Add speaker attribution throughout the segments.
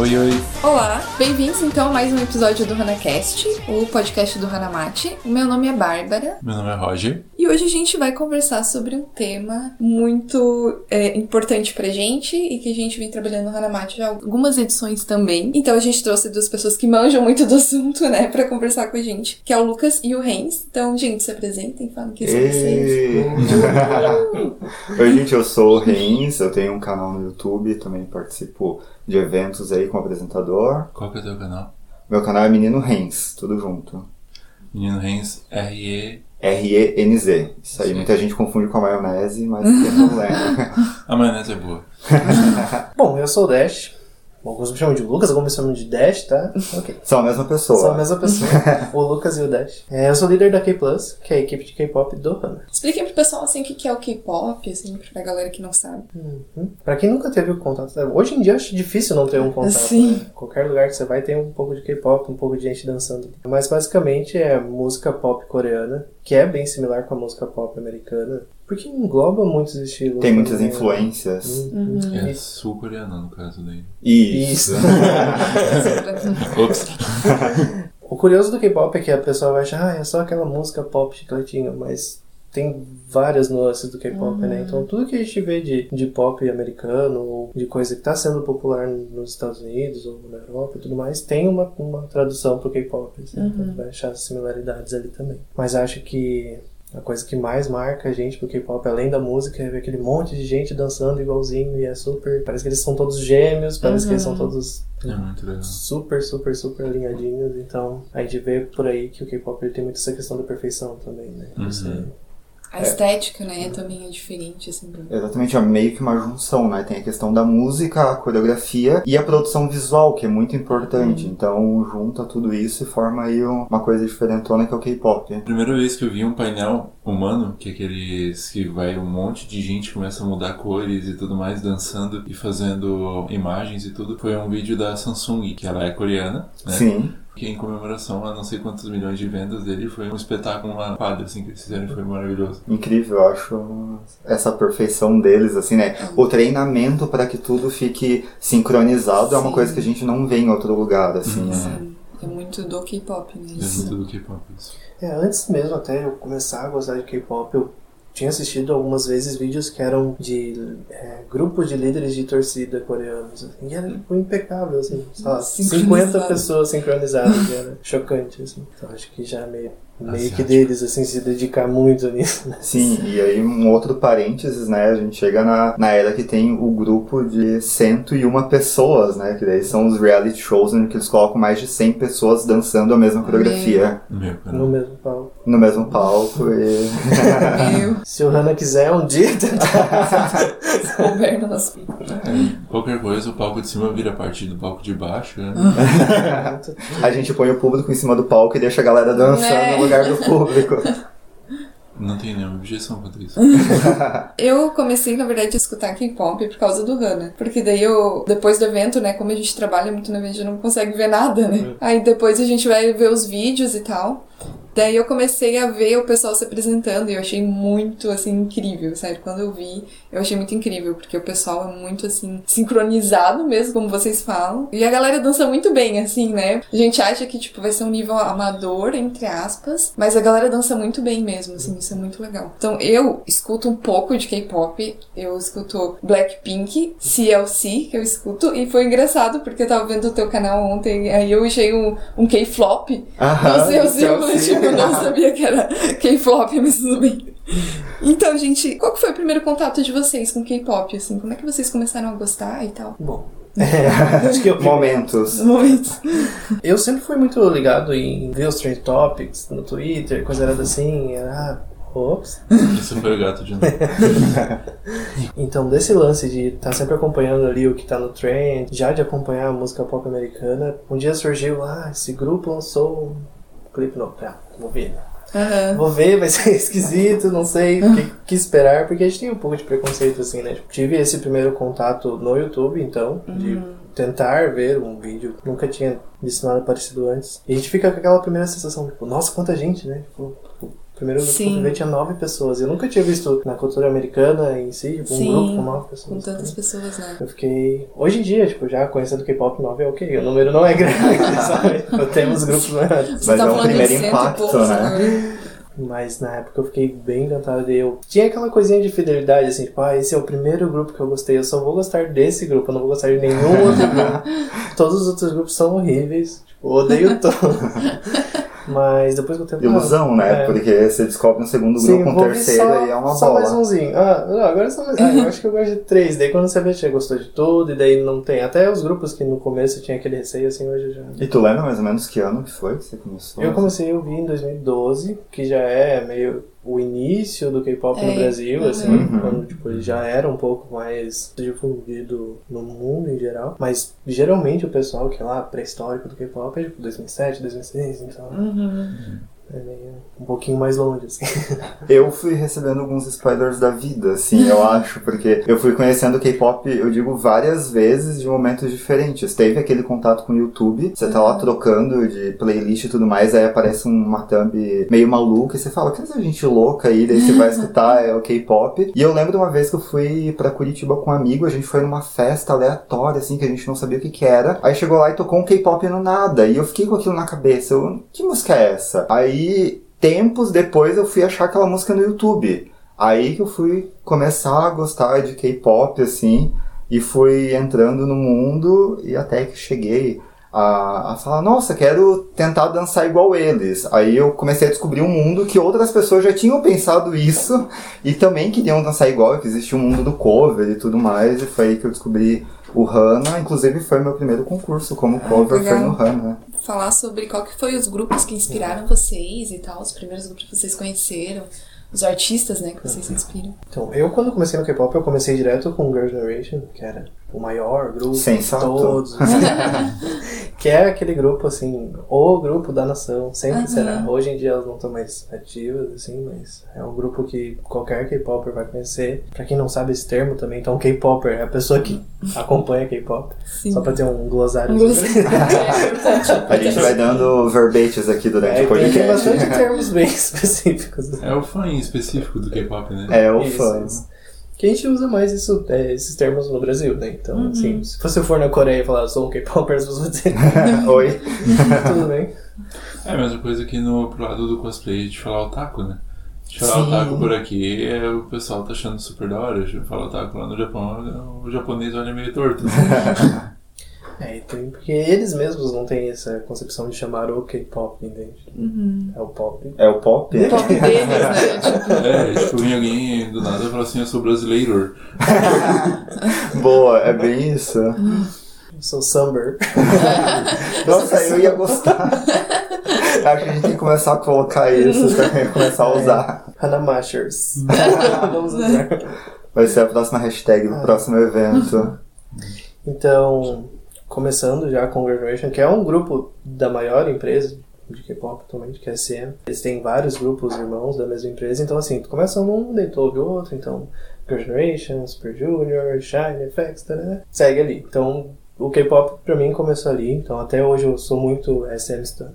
Speaker 1: Oi, oi.
Speaker 2: Olá, bem-vindos então a mais um episódio do HanaCast, o podcast do Hanamate. O meu nome é Bárbara
Speaker 1: Meu nome é Roger.
Speaker 2: e hoje a gente vai conversar sobre um tema muito é, importante pra gente e que a gente vem trabalhando no Hanamate já há algumas edições também. Então a gente trouxe duas pessoas que manjam muito do assunto, né, pra conversar com a gente, que é o Lucas e o Reins. Então, gente, se apresentem, falem quem são vocês.
Speaker 3: Oi, gente, eu sou o Reins, eu tenho um canal no YouTube, também participo de eventos aí como apresentador.
Speaker 1: Qual que é o teu canal?
Speaker 3: Meu canal é Menino Reins, tudo junto.
Speaker 1: Menino Rens, R-E.
Speaker 3: R-E-N-Z. Isso aí,
Speaker 1: Sim.
Speaker 3: muita gente confunde com a maionese, mas não lembro.
Speaker 1: A maionese é boa.
Speaker 4: Bom, eu sou o Dash. Alguns me chamam de Lucas, alguns me chamam de Dash, tá? Ok.
Speaker 3: São a mesma pessoa.
Speaker 4: São a mesma pessoa. o Lucas e o Dash. É, eu sou líder da K-Plus, que é a equipe de K-pop do Hana.
Speaker 2: Expliquem pro pessoal, assim, o que que é o K-pop, assim, pra galera que não sabe.
Speaker 4: Uhum. Pra quem nunca teve o contato, hoje em dia eu acho difícil não ter um contato.
Speaker 2: Sim.
Speaker 4: né? Qualquer lugar que você vai tem um pouco de K-pop, um pouco de gente dançando. Mas basicamente é música pop coreana, que é bem similar com a música pop americana, porque engloba muitos estilos.
Speaker 3: Tem muitas
Speaker 4: né?
Speaker 3: influências.
Speaker 4: Uhum.
Speaker 1: É
Speaker 4: Isso.
Speaker 1: sul-coreano, no caso daí.
Speaker 3: Isso.
Speaker 4: Isso.
Speaker 1: Ops.
Speaker 4: O curioso do K-pop é que a pessoa vai achar, ah, é só aquela música pop chicletinho, mas tem várias nuances do K-pop, né? Então tudo que a gente vê de, de pop americano, ou de coisa que está sendo popular nos Estados Unidos ou na Europa e tudo mais, tem uma, uma tradução pro K-pop. Assim, Então vai achar similaridades ali também. Mas acho que a coisa que mais marca a gente pro K-pop, além da música, é ver aquele monte de gente dançando igualzinho e é super. Parece que eles são todos gêmeos, parece que eles são todos
Speaker 1: É muito legal.
Speaker 4: super, super, super alinhadinhos. Então, a gente vê por aí que o K-pop ele tem muito essa questão da perfeição também, né?
Speaker 1: Uhum.
Speaker 4: Isso
Speaker 2: A estética, né, também é diferente, assim.
Speaker 3: Exatamente, é meio que uma junção, né? Tem a questão da música, a coreografia e a produção visual, que é muito importante. Então, junta tudo isso e forma aí uma coisa diferentona que é o K-pop.
Speaker 1: Primeira vez que eu vi um painel humano, que é aqueles que vai um monte de gente começa a mudar cores e tudo mais, dançando e fazendo imagens e tudo, foi um vídeo da Samsung, que ela é coreana, né?
Speaker 3: Sim.
Speaker 1: Que em comemoração a não sei quantos milhões de vendas dele foi um espetáculo, uma quadra assim que eles fizeram e foi maravilhoso.
Speaker 3: Incrível, eu acho essa perfeição deles, assim, né? O treinamento para que tudo fique sincronizado é uma
Speaker 2: Sim.
Speaker 3: coisa que a gente não vê em outro lugar, assim. né?
Speaker 2: Sim, é muito do K-pop, né?
Speaker 1: É muito do K-pop isso.
Speaker 4: É, antes mesmo até eu começar a gostar de K-pop, eu tinha assistido algumas vezes vídeos que eram de é, grupos de líderes de torcida coreanos. Assim, e era tipo, impecável, assim, sei lá,
Speaker 2: Sincronizado.
Speaker 4: 50 pessoas sincronizadas. e era chocante, assim. Então acho que já é meio, meio que deles, assim, se dedicar muito nisso. né?
Speaker 3: Sim, e aí um outro parênteses, né? A gente chega na, na era que tem o grupo de 101 pessoas, né? Que daí são os reality shows em que eles colocam mais de 100 pessoas dançando a mesma coreografia
Speaker 1: No meu
Speaker 4: No
Speaker 1: canal.
Speaker 4: mesmo palco.
Speaker 3: No mesmo palco e...
Speaker 4: Se o Hana quiser um dia tentar.
Speaker 2: se couber no nosso
Speaker 1: É, qualquer coisa, o palco de cima vira parte do palco de baixo, né?
Speaker 3: a gente põe o público em cima do palco e deixa a galera dançando
Speaker 2: É.
Speaker 3: no lugar do público.
Speaker 1: Não tem nenhuma objeção quanto isso.
Speaker 2: Eu comecei, na verdade, a escutar K-pop por causa do Hana. Porque daí eu, depois do evento, né, como a gente trabalha muito no evento, a gente não consegue ver nada, né? Aí depois a gente vai ver os vídeos e tal. Daí eu comecei a ver o pessoal se apresentando e eu achei muito, assim, incrível, sério. Quando eu vi, eu achei muito incrível, porque o pessoal é muito, assim, sincronizado mesmo, como vocês falam. E a galera dança muito bem, assim, né? A gente acha que, tipo, vai ser um nível amador, entre aspas, mas a galera dança muito bem mesmo, assim, isso é muito legal. Então eu escuto um pouco de K-pop, eu escuto Blackpink, CLC, que eu escuto, e foi engraçado, porque eu tava vendo o teu canal ontem, aí eu achei um, um K-flop,
Speaker 3: Aham, Chelsea.
Speaker 2: tipo, eu não sabia que era K-flop, mas tudo bem. Então, gente, qual que foi o primeiro contato de vocês com K-pop, assim? Como é que vocês começaram a gostar e tal?
Speaker 4: Bom. É, acho que eu,
Speaker 3: Momentos.
Speaker 2: Momentos.
Speaker 4: eu sempre fui muito ligado em ver os trend topics no Twitter, coisa era assim, era. ah, Ops.
Speaker 1: Isso foi o gato de novo.
Speaker 4: Então, desse lance de estar sempre acompanhando ali o que tá no trend, já de acompanhar a música pop americana, um dia surgiu, ah, esse grupo lançou um clipe novo. Ah, vou ver.
Speaker 2: Aham.
Speaker 4: Vou ver, vai ser esquisito, não sei o que, que esperar, porque a gente tem um pouco de preconceito, assim, né? Tive esse primeiro contato no YouTube, então, de tentar ver um vídeo. Nunca tinha visto nada parecido antes. E a gente fica com aquela primeira sensação, tipo, nossa, quanta gente, né? Tipo, primeiro grupo que
Speaker 2: Sim.
Speaker 4: eu fui ver tinha nove pessoas. Eu nunca tinha visto na cultura americana em si, tipo, um
Speaker 2: Sim,
Speaker 4: grupo com nove
Speaker 2: Com
Speaker 4: pessoas.
Speaker 2: tantas pessoas, né?
Speaker 4: Eu fiquei. Hoje em dia, tipo, já conhecendo K-pop 9 é ok, o número não é grande, sabe? Eu tenho os grupos maiores.
Speaker 3: Mas
Speaker 2: tá
Speaker 3: é um primeiro impacto,
Speaker 2: poucos
Speaker 3: né?
Speaker 2: agora.
Speaker 4: Mas na época eu fiquei bem encantado. E eu tinha aquela coisinha de fidelidade, assim, tipo, ah, esse é o primeiro grupo que eu gostei. Eu só vou gostar desse grupo, eu não vou gostar de nenhum outro grupo. Todos os outros grupos são horríveis. Tipo, eu odeio todos. Mas depois que eu tempo.
Speaker 3: Ilusão, né?
Speaker 4: É.
Speaker 3: Porque você descobre um segundo
Speaker 4: Sim,
Speaker 3: grupo, um
Speaker 4: ver
Speaker 3: terceiro
Speaker 4: só,
Speaker 3: e é uma
Speaker 4: só
Speaker 3: bola.
Speaker 4: mais umzinho. Ah, não, agora é só mais. Ah, eu acho que eu gosto de três. Daí quando você vê, você gostou de tudo, e daí não tem. Até os grupos que no começo tinha aquele receio, assim, hoje já.
Speaker 3: E tu lembra mais ou menos que ano que foi que você começou?
Speaker 4: Eu comecei a ouvir em 2012, que já é meio o início do K-pop no
Speaker 2: É,
Speaker 4: Brasil,
Speaker 2: uhum.
Speaker 4: assim,
Speaker 3: Uhum.
Speaker 4: quando tipo, ele já era um pouco mais difundido no mundo em geral. Mas geralmente o pessoal que é lá pré-histórico do K-pop é tipo 2007, 2006, então
Speaker 2: Uhum.
Speaker 4: É meio um pouquinho mais longe, assim.
Speaker 3: Eu fui recebendo alguns spoilers da vida, assim, eu acho, porque eu fui conhecendo o K-pop, eu digo, várias vezes de momentos diferentes. Teve aquele contato com o YouTube, você tá lá trocando de playlist e tudo mais, aí aparece uma thumb meio maluca e você fala, que essa gente louca aí, daí você vai escutar é o K-pop. E eu lembro de uma vez que eu fui pra Curitiba com um amigo, a gente foi numa festa aleatória, assim, que a gente não sabia o que que era. Aí chegou lá e tocou um K-pop no nada, e eu fiquei com aquilo na cabeça, eu, que música é essa? Aí tempos depois eu fui achar aquela música no YouTube. Aí que eu fui começar a gostar de K-pop, assim, e fui entrando no mundo e até que cheguei a, a falar, nossa, quero tentar dançar igual eles. Aí eu comecei a descobrir um mundo que outras pessoas já tinham pensado isso e também queriam dançar igual, que existia um mundo do cover e tudo mais, e foi aí que eu descobri o Hana, inclusive foi meu primeiro concurso como cover, foi
Speaker 2: legal.
Speaker 3: no Hana.
Speaker 2: Falar sobre qual que foi os grupos que inspiraram vocês e tal, os primeiros grupos que vocês conheceram, os artistas, né, que vocês se inspiram.
Speaker 4: Então, eu quando comecei no K-pop, eu comecei direto com Girl Generation, que era o maior grupo
Speaker 3: Sensato.
Speaker 4: de todos. que é aquele grupo, assim, o grupo da nação, sempre
Speaker 2: Aham.
Speaker 4: será. Hoje em dia elas não estão mais ativas, assim, mas é um grupo que qualquer K-Popper vai conhecer. Pra quem não sabe esse termo também, então K-Popper é a pessoa que acompanha K-Pop.
Speaker 2: Sim.
Speaker 4: Só pra ter um glossário.
Speaker 2: Um.
Speaker 3: A gente vai dando verbetes aqui durante
Speaker 4: É,
Speaker 3: o
Speaker 4: tem, tem
Speaker 3: podcast.
Speaker 4: bastante termos bem específicos.
Speaker 1: É o fã em específico do K-pop, né?
Speaker 3: É o
Speaker 4: Isso,
Speaker 3: fã.
Speaker 4: Que a gente usa mais isso, é, esses termos no Brasil, né? Então,
Speaker 2: Uhum.
Speaker 4: assim, se você for na Coreia e falar, sou um K-Popper, as pessoas vão dizer,
Speaker 3: Oi.
Speaker 4: tudo bem.
Speaker 1: É a mesma coisa que no pro lado do cosplay de falar otaku, né? De falar
Speaker 3: Sim.
Speaker 1: otaku por aqui, é, o pessoal tá achando super da hora. De falar otaku lá no Japão, o japonês olha meio torto. assim.
Speaker 4: É, tem, porque eles mesmos não têm essa concepção de chamar o K-pop, entende?
Speaker 2: Uhum.
Speaker 4: É o pop.
Speaker 3: É o pop?
Speaker 2: O pop deles, né? Tipo,
Speaker 1: É, tipo, vem alguém do nada e fala assim, eu sou brasileiro.
Speaker 3: Boa, é bem isso.
Speaker 4: Eu sou Summer.
Speaker 3: Nossa, eu ia gostar. Acho que a gente tem que começar a colocar isso também, começar a usar.
Speaker 4: Hanamashers. Vamos usar.
Speaker 3: Vai ser a próxima hashtag do próximo evento.
Speaker 4: Então, começando já com Graduation, que é um grupo da maior empresa de K-pop atualmente, que é a SM. Eles têm vários grupos irmãos da mesma empresa, então assim, tu começa um, tu ouve outro, então Girl Generation, Super Junior, Shine, FX, tarará, segue ali. Então, o K-pop pra mim começou ali, então até hoje eu sou muito SM stan.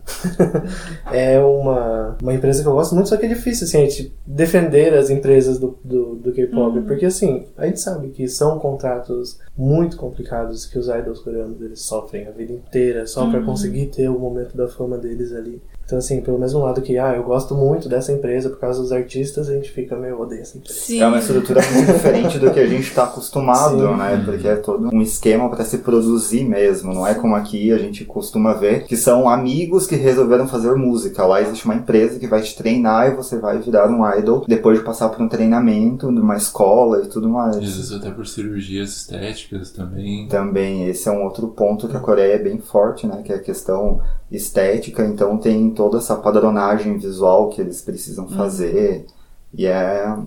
Speaker 4: é uma, uma empresa que eu gosto muito, só que é difícil assim, a gente defender as empresas do, do, do K-pop, porque assim, a gente sabe que são contratos muito complicados que os idols coreanos eles sofrem a vida inteira só pra conseguir ter o momento da fama deles ali. Então, assim, pelo mesmo lado que, ah, eu gosto muito dessa empresa por causa dos artistas, a gente fica, eu odeio essa empresa.
Speaker 2: sim.
Speaker 3: É uma estrutura muito diferente do que a gente está acostumado,
Speaker 4: Sim.
Speaker 3: né? Porque é todo um esquema para se produzir mesmo. Não é como aqui a gente costuma ver, que são amigos que resolveram fazer música. Lá existe uma empresa que vai te treinar e você vai virar um idol depois de passar por um treinamento, numa escola e tudo mais.
Speaker 1: Às vezes até por cirurgias estéticas também.
Speaker 3: Também esse é um outro ponto que a Coreia é bem forte, né? Que é a questão estética. Então tem toda essa padronagem visual que eles precisam fazer. E é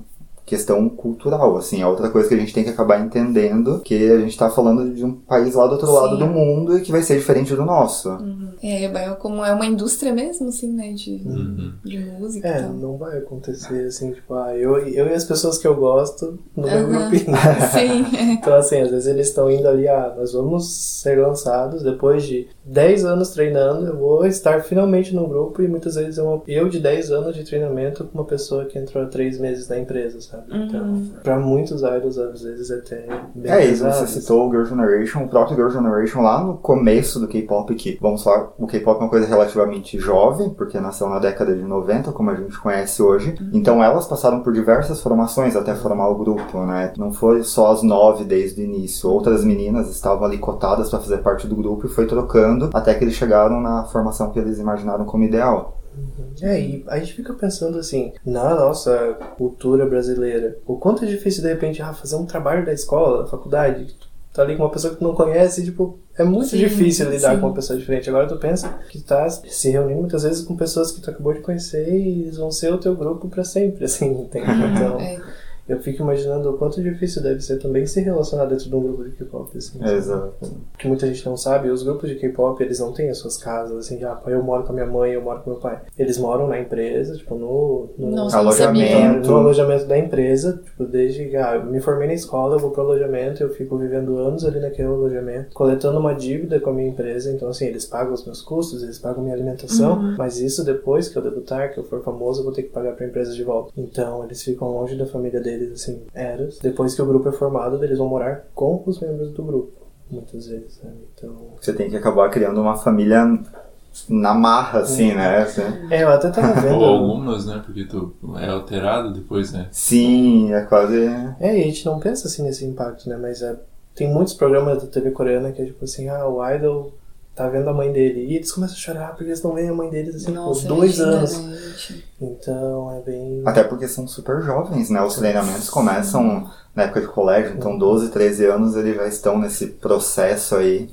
Speaker 3: questão cultural, assim, é outra coisa que a gente tem que acabar entendendo, que a gente tá falando de um país lá do outro
Speaker 2: Sim.
Speaker 3: lado do mundo e que vai ser diferente do nosso.
Speaker 2: É, é como é uma indústria mesmo, assim, né? De,
Speaker 1: Uhum.
Speaker 2: de música
Speaker 4: É,
Speaker 2: tal.
Speaker 4: não vai acontecer assim, tipo, ah, eu, eu e as pessoas que eu gosto no meu
Speaker 2: Aham.
Speaker 4: grupinho.
Speaker 2: Sim,
Speaker 4: Então, assim, às vezes eles estão indo ali, ah, nós vamos ser lançados depois de 10 anos treinando, eu vou estar finalmente no grupo e muitas vezes eu, eu de 10 anos de treinamento com uma pessoa que entrou há 3 meses na empresa, sabe? Então, pra muitos idols, às vezes, é até bem
Speaker 3: É,
Speaker 4: pesado.
Speaker 3: você citou o Girl Generation, o próprio Girl Generation lá no começo do K-pop, que, vamos falar, o K-pop é uma coisa relativamente jovem, porque nasceu na década de 90, como a gente conhece hoje. Então elas passaram por diversas formações até formar o grupo, né? Não foi só as nove desde o início. Outras meninas estavam ali cotadas para fazer parte do grupo e foi trocando até que eles chegaram na formação que eles imaginaram como ideal.
Speaker 4: É, e a gente fica pensando assim, na nossa cultura brasileira, o quanto é difícil de repente ah, fazer um trabalho da escola, da faculdade, que tu tá ali com uma pessoa que tu não conhece, tipo, é muito
Speaker 2: Sim,
Speaker 4: difícil lidar
Speaker 2: sim.
Speaker 4: com uma pessoa diferente. Agora tu pensa que tá se reunindo muitas vezes com pessoas que tu acabou de conhecer e eles vão ser o teu grupo pra sempre, assim, entende? Então,
Speaker 2: é.
Speaker 4: Eu fico imaginando o quanto difícil deve ser também se relacionar dentro de um grupo de K-pop, assim.
Speaker 3: Exato.
Speaker 4: que muita gente não sabe, os grupos de K-pop, eles não têm as suas casas, assim, de, ah, eu moro com a minha mãe, eu moro com meu pai. Eles moram na empresa, tipo, no, no,
Speaker 2: Nossa,
Speaker 3: Alojamento.
Speaker 4: no alojamento da empresa, tipo, desde que, ah, eu me formei na escola, eu vou pro alojamento, eu fico vivendo anos ali naquele alojamento, coletando uma dívida com a minha empresa, então, assim, eles pagam os meus custos, eles pagam minha alimentação, mas isso depois que eu debutar, que eu for famoso, eu vou ter que pagar pra empresa de volta. Então, eles ficam longe da família deles, assim, eras. Depois que o grupo é formado, eles vão morar com os membros do grupo, muitas vezes, sabe? Então...
Speaker 3: Você tem que acabar criando uma família na marra, assim, né? Você-
Speaker 4: É, eu até tava vendo.
Speaker 1: Ou algumas, né? Porque tu é alterado depois, né?
Speaker 3: Sim, é quase.
Speaker 4: É, e a gente não pensa assim nesse impacto, né? Mas é, tem muitos programas da TV coreana que é tipo assim, ah, o idol tá vendo a mãe dele. E eles começam a chorar porque eles não veem a mãe deles assim
Speaker 2: Nossa,
Speaker 4: por dois
Speaker 2: imagina,
Speaker 4: anos.
Speaker 2: gente?
Speaker 4: Então é bem.
Speaker 3: Até porque são super jovens, né? Os treinamentos começam na época de colégio, então 12, 13 anos eles já estão nesse processo aí.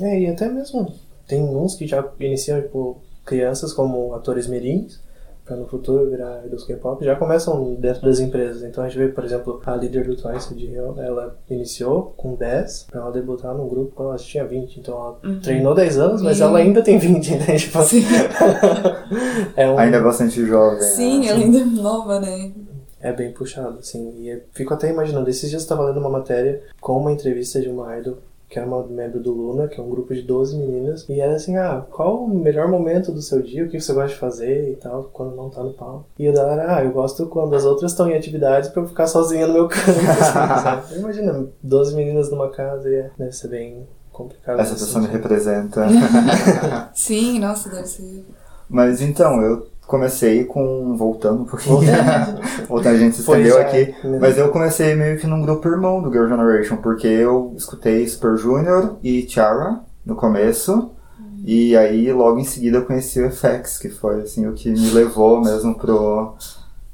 Speaker 4: É, e até mesmo tem uns que já iniciam, tipo, crianças como atores mirins, pra no futuro virar idols K-pop, já começam dentro das empresas. Então a gente vê, por exemplo, a líder do Twice, ela iniciou com 10 pra ela debutar num grupo quando ela tinha 20. Então ela treinou 10 anos, mas ela ainda tem 20, né? Tipo,
Speaker 2: Sim,
Speaker 4: é, um,
Speaker 3: Ainda é bastante jovem.
Speaker 2: Sim
Speaker 3: né?
Speaker 2: ela ainda é nova, né?
Speaker 4: é bem puxado, assim. E eu fico até imaginando, esses dias eu tava lendo uma matéria com uma entrevista de uma idol que era uma membro do Luna, que é um grupo de 12 meninas, e era assim, ah, qual o melhor momento do seu dia, o que você gosta de fazer e tal, quando não tá no palco. E o dela era, ah, eu gosto quando as outras estão em atividades pra eu ficar sozinha no meu canto, assim? Imagina, 12 meninas numa casa, e é, deve ser bem complicado.
Speaker 3: Essa pessoa me
Speaker 4: sentido.
Speaker 3: representa.
Speaker 2: Sim, nossa, deve ser.
Speaker 3: Mas então, eu comecei com. Voltando um pouquinho. Voltando, a gente se estendeu
Speaker 4: é,
Speaker 3: aqui.
Speaker 4: né?
Speaker 3: Mas eu comecei meio que num grupo irmão do Girl Generation, porque eu escutei Super Junior e Tiara no começo. E aí, logo em seguida, eu conheci o FX, que foi assim o que me levou mesmo pro,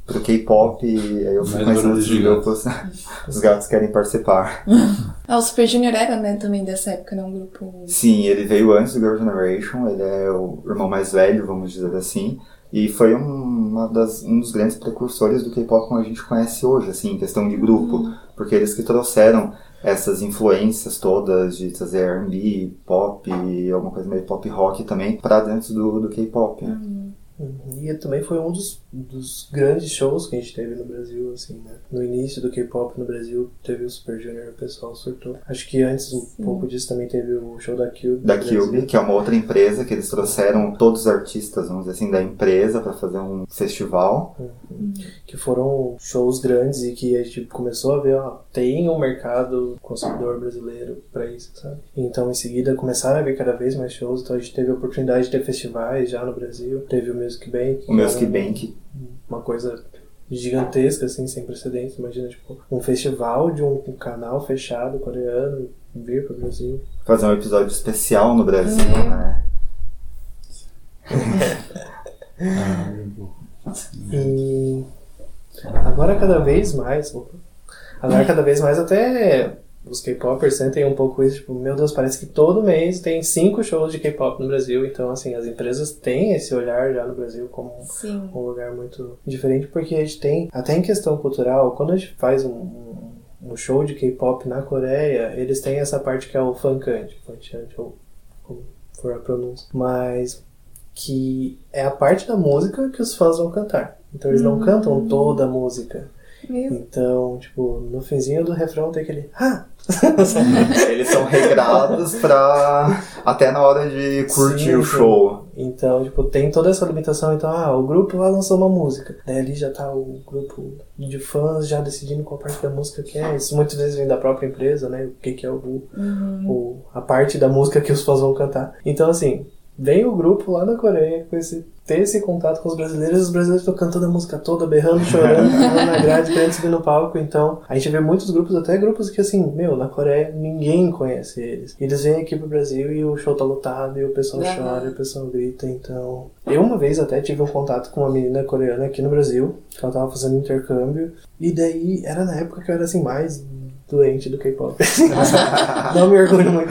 Speaker 3: pro K-pop. E aí eu fui
Speaker 1: Mais
Speaker 3: conhecendo os grupos. Os gatos querem participar.
Speaker 2: Ah, o Super Junior era, né, também dessa época, né? Um grupo.
Speaker 3: Sim, ele veio antes do Girl Generation, ele é o irmão mais velho, vamos dizer assim. E foi um, das, um dos grandes precursores do K-pop como a gente conhece hoje, assim, em questão de grupo. Porque eles que trouxeram essas influências todas de trazer R&B, pop, alguma coisa meio pop rock também, pra dentro do, do K-pop.
Speaker 4: Uhum. E também foi um dos, dos grandes shows que a gente teve no Brasil, assim, né? No início do K-pop no Brasil, teve o Super Junior, o pessoal surtou. Acho que antes, um pouco disso, também teve o show da Cube.
Speaker 3: Da. Cube, que é uma outra empresa que eles trouxeram todos os artistas, vamos dizer assim, da empresa pra fazer um festival.
Speaker 4: Que foram shows grandes e que a gente começou a ver, ó, tem um mercado consumidor brasileiro pra isso, sabe? Então, em seguida, começaram a ver cada vez mais shows. Então, a gente teve a oportunidade de ter festivais já no Brasil. Teve o Music Bank.
Speaker 3: O Music
Speaker 4: que é um-
Speaker 3: Bank,
Speaker 4: uma coisa gigantesca, assim, sem precedentes. Imagina, tipo, um festival de um canal fechado coreano vir pro Brasil.
Speaker 3: fazer um episódio especial no Brasil,
Speaker 2: Uhum.
Speaker 3: né?
Speaker 4: E agora cada vez mais, agora cada vez mais até os K-popers sentem um pouco isso, tipo, meu Deus, parece que todo mês tem cinco shows de K-pop no Brasil, então assim, as empresas têm esse olhar já no Brasil como
Speaker 2: Sim.
Speaker 4: um lugar muito diferente, porque a gente tem, até em questão cultural, quando a gente faz um, um, um show de K-pop na Coreia, eles têm essa parte que é o funkante, funkante, ou como for a pronúncia, mas que é a parte da música que os fãs vão cantar. Então eles não cantam toda a música.
Speaker 2: Meu.
Speaker 4: Então, tipo, no finzinho do refrão tem aquele ah!
Speaker 3: Eles são regrados pra. até na hora de curtir
Speaker 4: Sim,
Speaker 3: o
Speaker 4: sim.
Speaker 3: show.
Speaker 4: Então, tipo, tem toda essa limitação. Então, ah, o grupo lá lançou uma música. Daí ali já tá o grupo de fãs já decidindo qual parte da música que é. Isso muitas vezes vem da própria empresa, né? O que, que é o, o, a parte da música que os fãs vão cantar. Então, assim, vem o grupo lá na Coreia com esse, ter esse contato com os brasileiros. Os brasileiros estão cantando a música toda, berrando, chorando, pulando na grade, querendo subir no palco. Então, a gente vê muitos grupos, até grupos que, assim, meu, na Coreia ninguém conhece eles. Eles vêm aqui pro Brasil e o show tá lotado, e o pessoal chora, e o pessoal grita. Então, eu uma vez até tive um contato com uma menina coreana aqui no Brasil, que ela tava fazendo intercâmbio. E daí, era na época que eu era, assim, mais doente do K-pop. não me orgulho muito.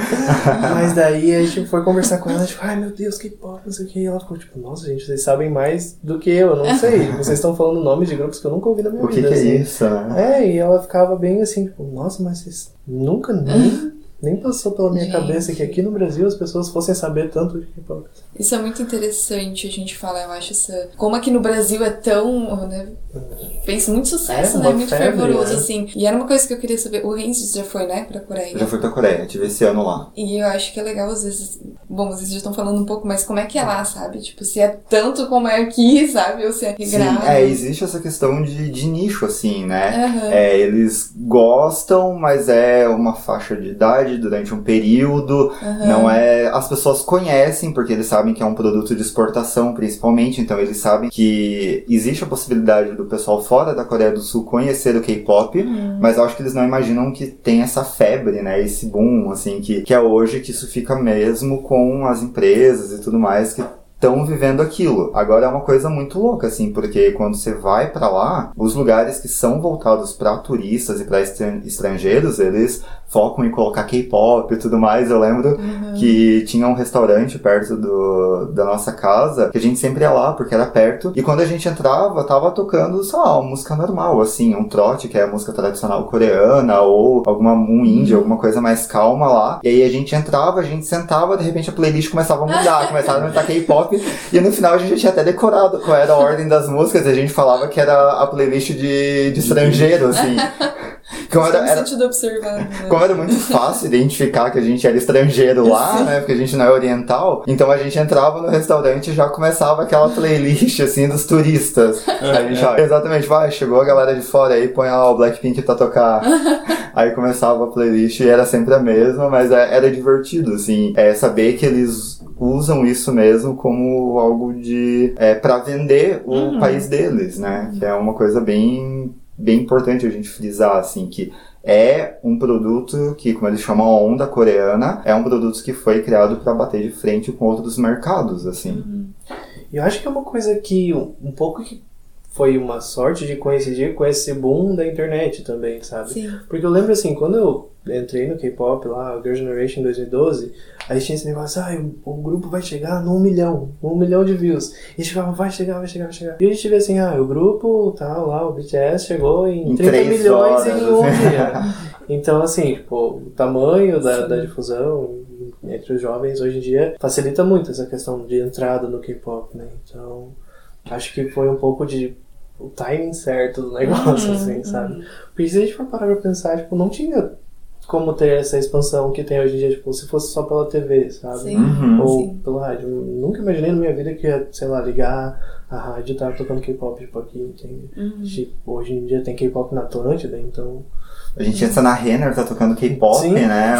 Speaker 4: Mas daí a gente foi conversar com ela, tipo, ai meu Deus, K-pop, não sei o que. E ela ficou tipo, nossa, gente, vocês sabem mais do que eu, eu não sei. Vocês estão falando nomes de grupos que eu nunca ouvi na minha
Speaker 3: O que,
Speaker 4: vida.
Speaker 3: que é
Speaker 4: assim.
Speaker 3: isso, né?
Speaker 4: É, e ela ficava bem assim, tipo, nossa, mas vocês nunca nem, nem passou pela minha
Speaker 2: Gente.
Speaker 4: cabeça que aqui no Brasil as pessoas fossem saber tanto de K-pop.
Speaker 2: Isso é muito interessante a gente falar, eu acho essa. Como aqui no Brasil é tão. Né, fez muito sucesso,
Speaker 4: É,
Speaker 2: né? Muito
Speaker 4: febre,
Speaker 2: fervoroso,
Speaker 4: né?
Speaker 2: assim. E era uma coisa que eu queria saber. O Renzi já foi, né, pra Coreia.
Speaker 3: Já fui pra Coreia, tive esse ano lá.
Speaker 2: E eu acho que é legal, às vezes. Bom, vocês já estão falando um pouco, mas como é que é lá, sabe? Tipo, se é tanto como é aqui, sabe? Ou se é
Speaker 3: Sim,
Speaker 2: regrado.
Speaker 3: é, existe essa questão de, de nicho, assim, né?
Speaker 2: Aham.
Speaker 3: É, eles gostam, mas é uma faixa de idade durante um período.
Speaker 2: Aham.
Speaker 3: Não é. As pessoas conhecem, porque eles sabem que é um produto de exportação, principalmente. Então eles sabem que existe a possibilidade do pessoal fora da Coreia do Sul conhecer o K-pop,
Speaker 2: Uhum.
Speaker 3: mas eu acho que eles não imaginam que tem essa febre, né? Esse boom, assim, que, que é hoje que isso fica mesmo com as empresas e tudo mais que estão vivendo aquilo. Agora é uma coisa muito louca, assim, porque quando você vai pra lá, os lugares que são voltados pra turistas e pra estran- estrangeiros, eles focam em colocar K-pop e tudo mais. Eu lembro que tinha um restaurante perto do, da nossa casa, que a gente sempre ia lá porque era perto. E quando a gente entrava, tava tocando, sei lá, uma música normal, assim, um trote, que é a música tradicional coreana, ou alguma um indie, alguma coisa mais calma lá. E aí a gente entrava, a gente sentava, de repente a playlist começava a mudar, começava a entrar K-pop. E no final a gente tinha até decorado qual era a ordem das músicas, e a gente falava que era a playlist de, de estrangeiro, assim. Como era,
Speaker 2: Só no
Speaker 3: era,
Speaker 2: sentido observado. Né?
Speaker 3: como era muito fácil identificar que a gente era estrangeiro lá, né? Porque a gente não é oriental. Então a gente entrava no restaurante e já começava aquela playlist, assim, dos turistas. A gente já, exatamente, vai, chegou a galera de fora aí, põe lá o Blackpink pra tocar. aí começava a playlist e era sempre a mesma, mas é- era divertido, assim. É saber que eles usam isso mesmo como algo de... É, pra vender o país deles, né? Que é uma coisa bem bem importante a gente frisar, assim, que é um produto que, como eles chamam a onda coreana, é um produto que foi criado para bater de frente com outros mercados, assim.
Speaker 4: E eu acho que é uma coisa que um, pouco que foi uma sorte de coincidir com esse boom da internet também, sabe?
Speaker 2: Sim.
Speaker 4: Porque eu lembro assim, quando eu entrei no K-pop lá, Girl Generation em 2012, aí tinha esse negócio, ah, o, o grupo vai chegar no 1 milhão, um milhão de views. E a gente ficava, vai chegar, vai chegar, vai chegar. E a gente vê assim, ah, o grupo, tá lá, o BTS chegou em,
Speaker 3: Em
Speaker 4: 30
Speaker 3: três
Speaker 4: milhões
Speaker 3: horas,
Speaker 4: em um
Speaker 3: assim.
Speaker 4: dia. Então, assim, tipo, o tamanho da, da difusão entre os jovens hoje em dia facilita muito essa questão de entrada no K-pop, né? Então, acho que foi um pouco de o timing certo do negócio,
Speaker 2: Uhum,
Speaker 4: assim, sabe? Porque se a gente for parar pra pensar, tipo, não tinha como ter essa expansão que tem hoje em dia, tipo, se fosse só pela TV, sabe?
Speaker 2: Sim.
Speaker 3: Uhum.
Speaker 4: Ou
Speaker 2: Sim.
Speaker 4: pelo rádio. Eu Nunca imaginei na minha vida que ia, sei lá, ligar a rádio e tava tocando K-pop, tipo, aqui, entende?
Speaker 2: Uhum.
Speaker 4: Tipo, hoje em dia tem K-pop na Atlântida, então
Speaker 3: A gente entra na Renner, tá tocando K-pop,
Speaker 4: Sim.
Speaker 3: né?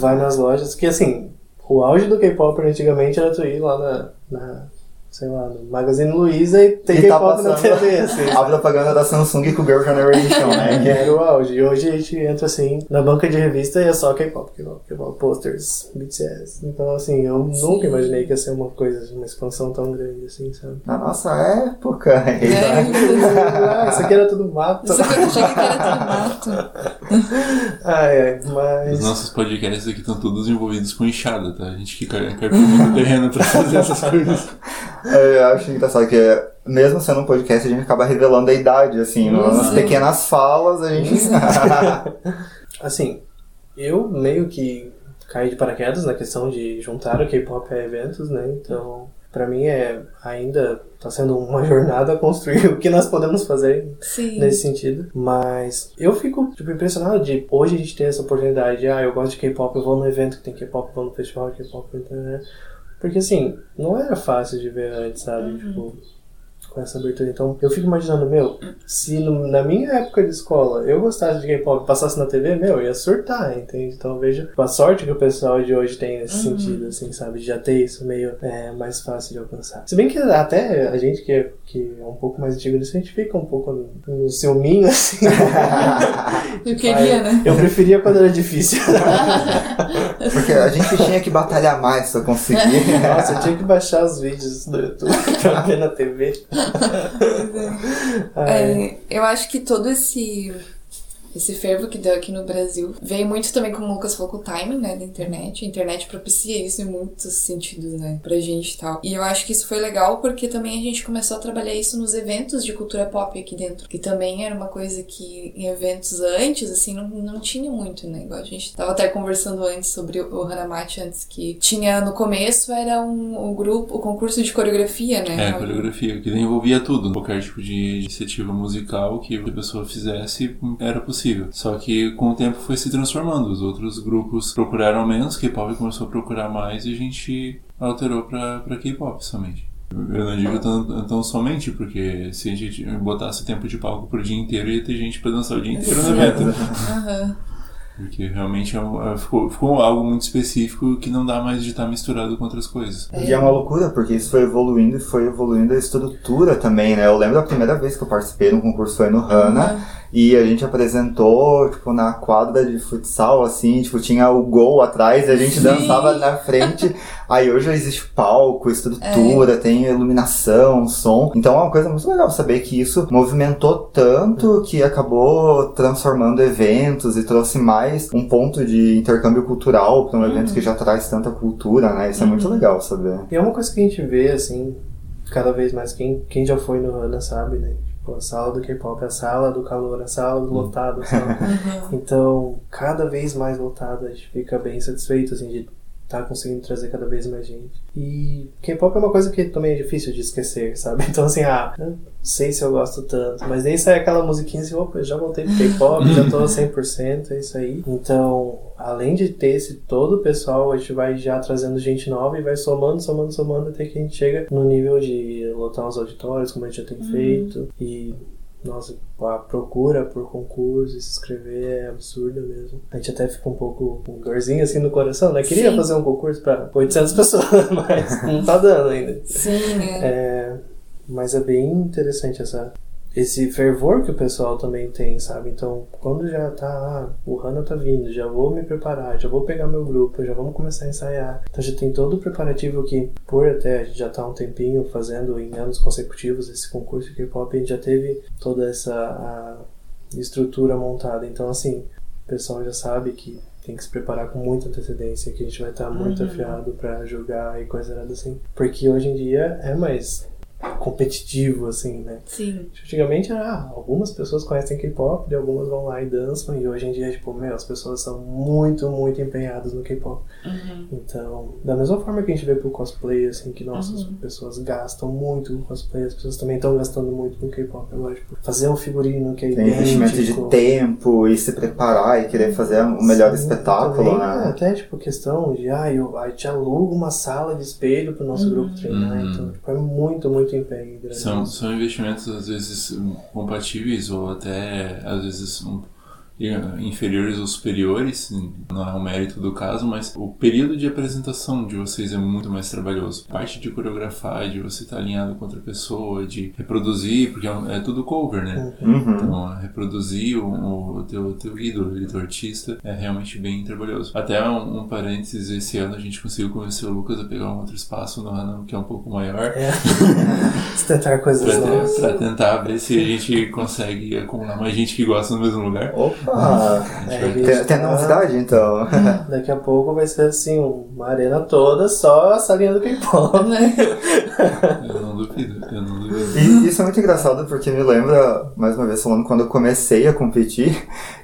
Speaker 4: vai nas lojas. Que assim, o auge do K-pop antigamente era tu ir lá na, na sei lá, no Magazine Luiza e ter
Speaker 3: E tá
Speaker 4: K-pop na TV, assim.
Speaker 3: A propaganda da Samsung com Girl Generation, né?
Speaker 4: Que era o auge. E hoje a gente entra assim na banca de revista e é só K-pop, K-pop, K-pop, posters, BTS. Então, assim, eu nunca imaginei que ia ser uma coisa, uma expansão tão grande assim, sabe?
Speaker 3: Na nossa época.
Speaker 2: É.
Speaker 4: ah, isso aqui era tudo mato.
Speaker 2: Isso que eu achei que era tudo mato.
Speaker 4: ai, ai,
Speaker 1: Os
Speaker 4: mas.
Speaker 1: nossos podcasts aqui estão todos envolvidos com enxada, tá? A gente que car- carpia muito terreno pra fazer essas coisas.
Speaker 3: Eu acho engraçado que, mesmo sendo um podcast, a gente acaba revelando a idade, assim. Nas
Speaker 2: Sim.
Speaker 3: pequenas falas, a gente.
Speaker 4: Assim, eu meio que caí de paraquedas na questão de juntar o K-pop a eventos, né? Então, pra mim é ainda tá sendo uma jornada a construir o que nós podemos fazer
Speaker 2: Sim.
Speaker 4: nesse sentido. Mas eu fico tipo, impressionado de hoje a gente ter essa oportunidade de, ah, eu gosto de K-pop, eu vou no evento que tem K-pop, eu vou no festival de K-pop, né? Porque assim, não era fácil de ver antes, sabe? Tipo, com essa abertura. Então, eu fico imaginando, meu, se no- na minha época de escola eu gostasse de K-pop e passasse na TV, meu, eu ia surtar, entende? Então, eu vejo a sorte que o pessoal de hoje tem nesse sentido, assim, sabe? De já ter isso meio é, mais fácil de alcançar. Se bem que até a gente que é, que é um pouco mais antigo nisso, a gente fica um pouco no, no ciúminho, assim.
Speaker 2: Eu queria, né?
Speaker 4: Eu preferia quando era difícil.
Speaker 3: Porque a gente tinha que batalhar mais pra conseguir.
Speaker 4: Nossa, eu tinha que baixar os vídeos do YouTube pra ver na TV. Ai.
Speaker 2: É, eu acho que todo esse esse fervo que deu aqui no Brasil veio muito também, como o Lucas falou, com o timing, né, da internet. A internet propicia isso em muitos sentidos, né, pra gente e tal. E eu acho que isso foi legal porque também a gente começou a trabalhar isso nos eventos de cultura pop aqui dentro. Que também era uma coisa que em eventos antes, assim, não, não tinha muito, né. Igual a gente tava até conversando antes sobre o Hanamachi antes, que tinha no começo era um, um grupo, o concurso de coreografia, né.
Speaker 1: É, coreografia, que envolvia tudo. Qualquer tipo de iniciativa musical que a pessoa fizesse era possível. Só que com o tempo foi se transformando. Os outros grupos procuraram menos, K-pop começou a procurar mais e a gente alterou pra, pra K-pop somente. Eu não digo tão, tão somente, porque se a gente botasse tempo de palco pro dia inteiro, ia ter gente pra dançar o dia inteiro no evento. né?
Speaker 2: Aham.
Speaker 1: Porque realmente é um- é- ficou, ficou algo muito específico que não dá mais de estar misturado com outras coisas.
Speaker 3: E é uma loucura, porque isso foi evoluindo e foi evoluindo a estrutura também, né? Eu lembro da primeira vez que eu participei de um concurso foi no Hana e a gente apresentou, tipo, na quadra de futsal, assim, tipo, tinha o gol atrás e a gente
Speaker 2: Sim.
Speaker 3: dançava na frente. Aí hoje já existe palco, estrutura, tem iluminação, som. Então é uma coisa muito legal saber que isso movimentou tanto que acabou transformando eventos e trouxe mais um ponto de intercâmbio cultural para um evento que já traz tanta cultura, né? Isso é muito legal saber.
Speaker 4: E é uma coisa que a gente vê, assim, cada vez mais. Quem, quem já foi no Hana sabe, né? Tipo, a sala do K-pop é a sala do calor, a sala do lotado, sabe? Então, cada vez mais lotado, a gente fica bem satisfeito, assim, de estar conseguindo trazer cada vez mais gente. E K-pop é uma coisa que também é difícil de esquecer, sabe? Então, assim, ah, não sei se eu gosto tanto, mas nem sai aquela musiquinha assim, opa, eu já voltei pro K-pop, já tô 100%, é isso aí. Então, além de ter esse todo o pessoal, a gente vai já trazendo gente nova e vai somando, somando, somando até que a gente chega no nível de lotar os auditórios, como a gente já tem feito. E nossa, a procura por concurso e se inscrever é absurda mesmo. A gente até fica um pouco com um dorzinho assim no coração, né? Queria
Speaker 2: Sim.
Speaker 4: fazer um concurso pra 800 pessoas, mas não tá dando ainda.
Speaker 2: Sim, é.
Speaker 4: É, mas é bem interessante essa, esse fervor que o pessoal também tem, sabe? Então, quando já tá, ah, o Hana tá vindo, já vou me preparar, já vou pegar meu grupo, já vamos começar a ensaiar. Então já tem todo o preparativo que, por até a gente já tá um tempinho fazendo em anos consecutivos esse concurso de K-pop, a gente já teve toda essa estrutura montada. Então, assim, o pessoal já sabe que tem que se preparar com muita antecedência, que a gente vai estar muito afiado pra jogar e coisa errada assim. Porque hoje em dia é mais competitivo, assim, né?
Speaker 2: Sim.
Speaker 4: Antigamente era, ah, algumas pessoas conhecem K-pop e algumas vão lá e dançam, e hoje em dia, tipo, meu, as pessoas são muito, muito empenhadas no K-pop.
Speaker 2: Uhum.
Speaker 4: Então, da mesma forma que a gente vê pro cosplay, assim, que nossa, as pessoas gastam muito com cosplay, as pessoas também estão gastando muito com K-pop agora, tipo, fazer um figurino que é
Speaker 3: Tem investimento de tempo e se preparar e querer fazer o melhor
Speaker 4: Sim,
Speaker 3: espetáculo,
Speaker 4: também,
Speaker 3: né?
Speaker 4: é, Até, tipo, questão de, ah, eu, a gente aluga uma sala de espelho pro nosso grupo treinar,
Speaker 1: Uhum.
Speaker 4: então, tipo, é muito, muito empenho. grande.
Speaker 1: São, são investimentos às vezes compatíveis ou até às vezes um, inferiores ou superiores, não é o mérito do caso, mas o período de apresentação de vocês é muito mais trabalhoso. A parte de coreografar, de você estar alinhado com outra pessoa, de reproduzir, porque é, um- é tudo cover, né?
Speaker 3: Uhum.
Speaker 1: Então, reproduzir o, o teu, teu ídolo, o teu artista, é realmente bem trabalhoso. Até um, um parênteses, esse ano a gente conseguiu convencer o Lucas a pegar um outro espaço no Hanam, que é um pouco maior,
Speaker 4: É. Tentar coisas
Speaker 1: pra,
Speaker 4: novas.
Speaker 1: pra tentar ver se a gente consegue acumular mais gente que gosta no mesmo lugar.
Speaker 3: Opa! Ah,
Speaker 4: É,
Speaker 3: tem, tem
Speaker 4: tá-
Speaker 3: novidade então.
Speaker 4: Daqui a pouco vai ser assim, uma arena toda só a salinha do K-pop.
Speaker 2: Né?
Speaker 1: Eu não duvido,
Speaker 3: E isso é muito engraçado porque me lembra, mais uma vez falando, quando eu comecei a competir,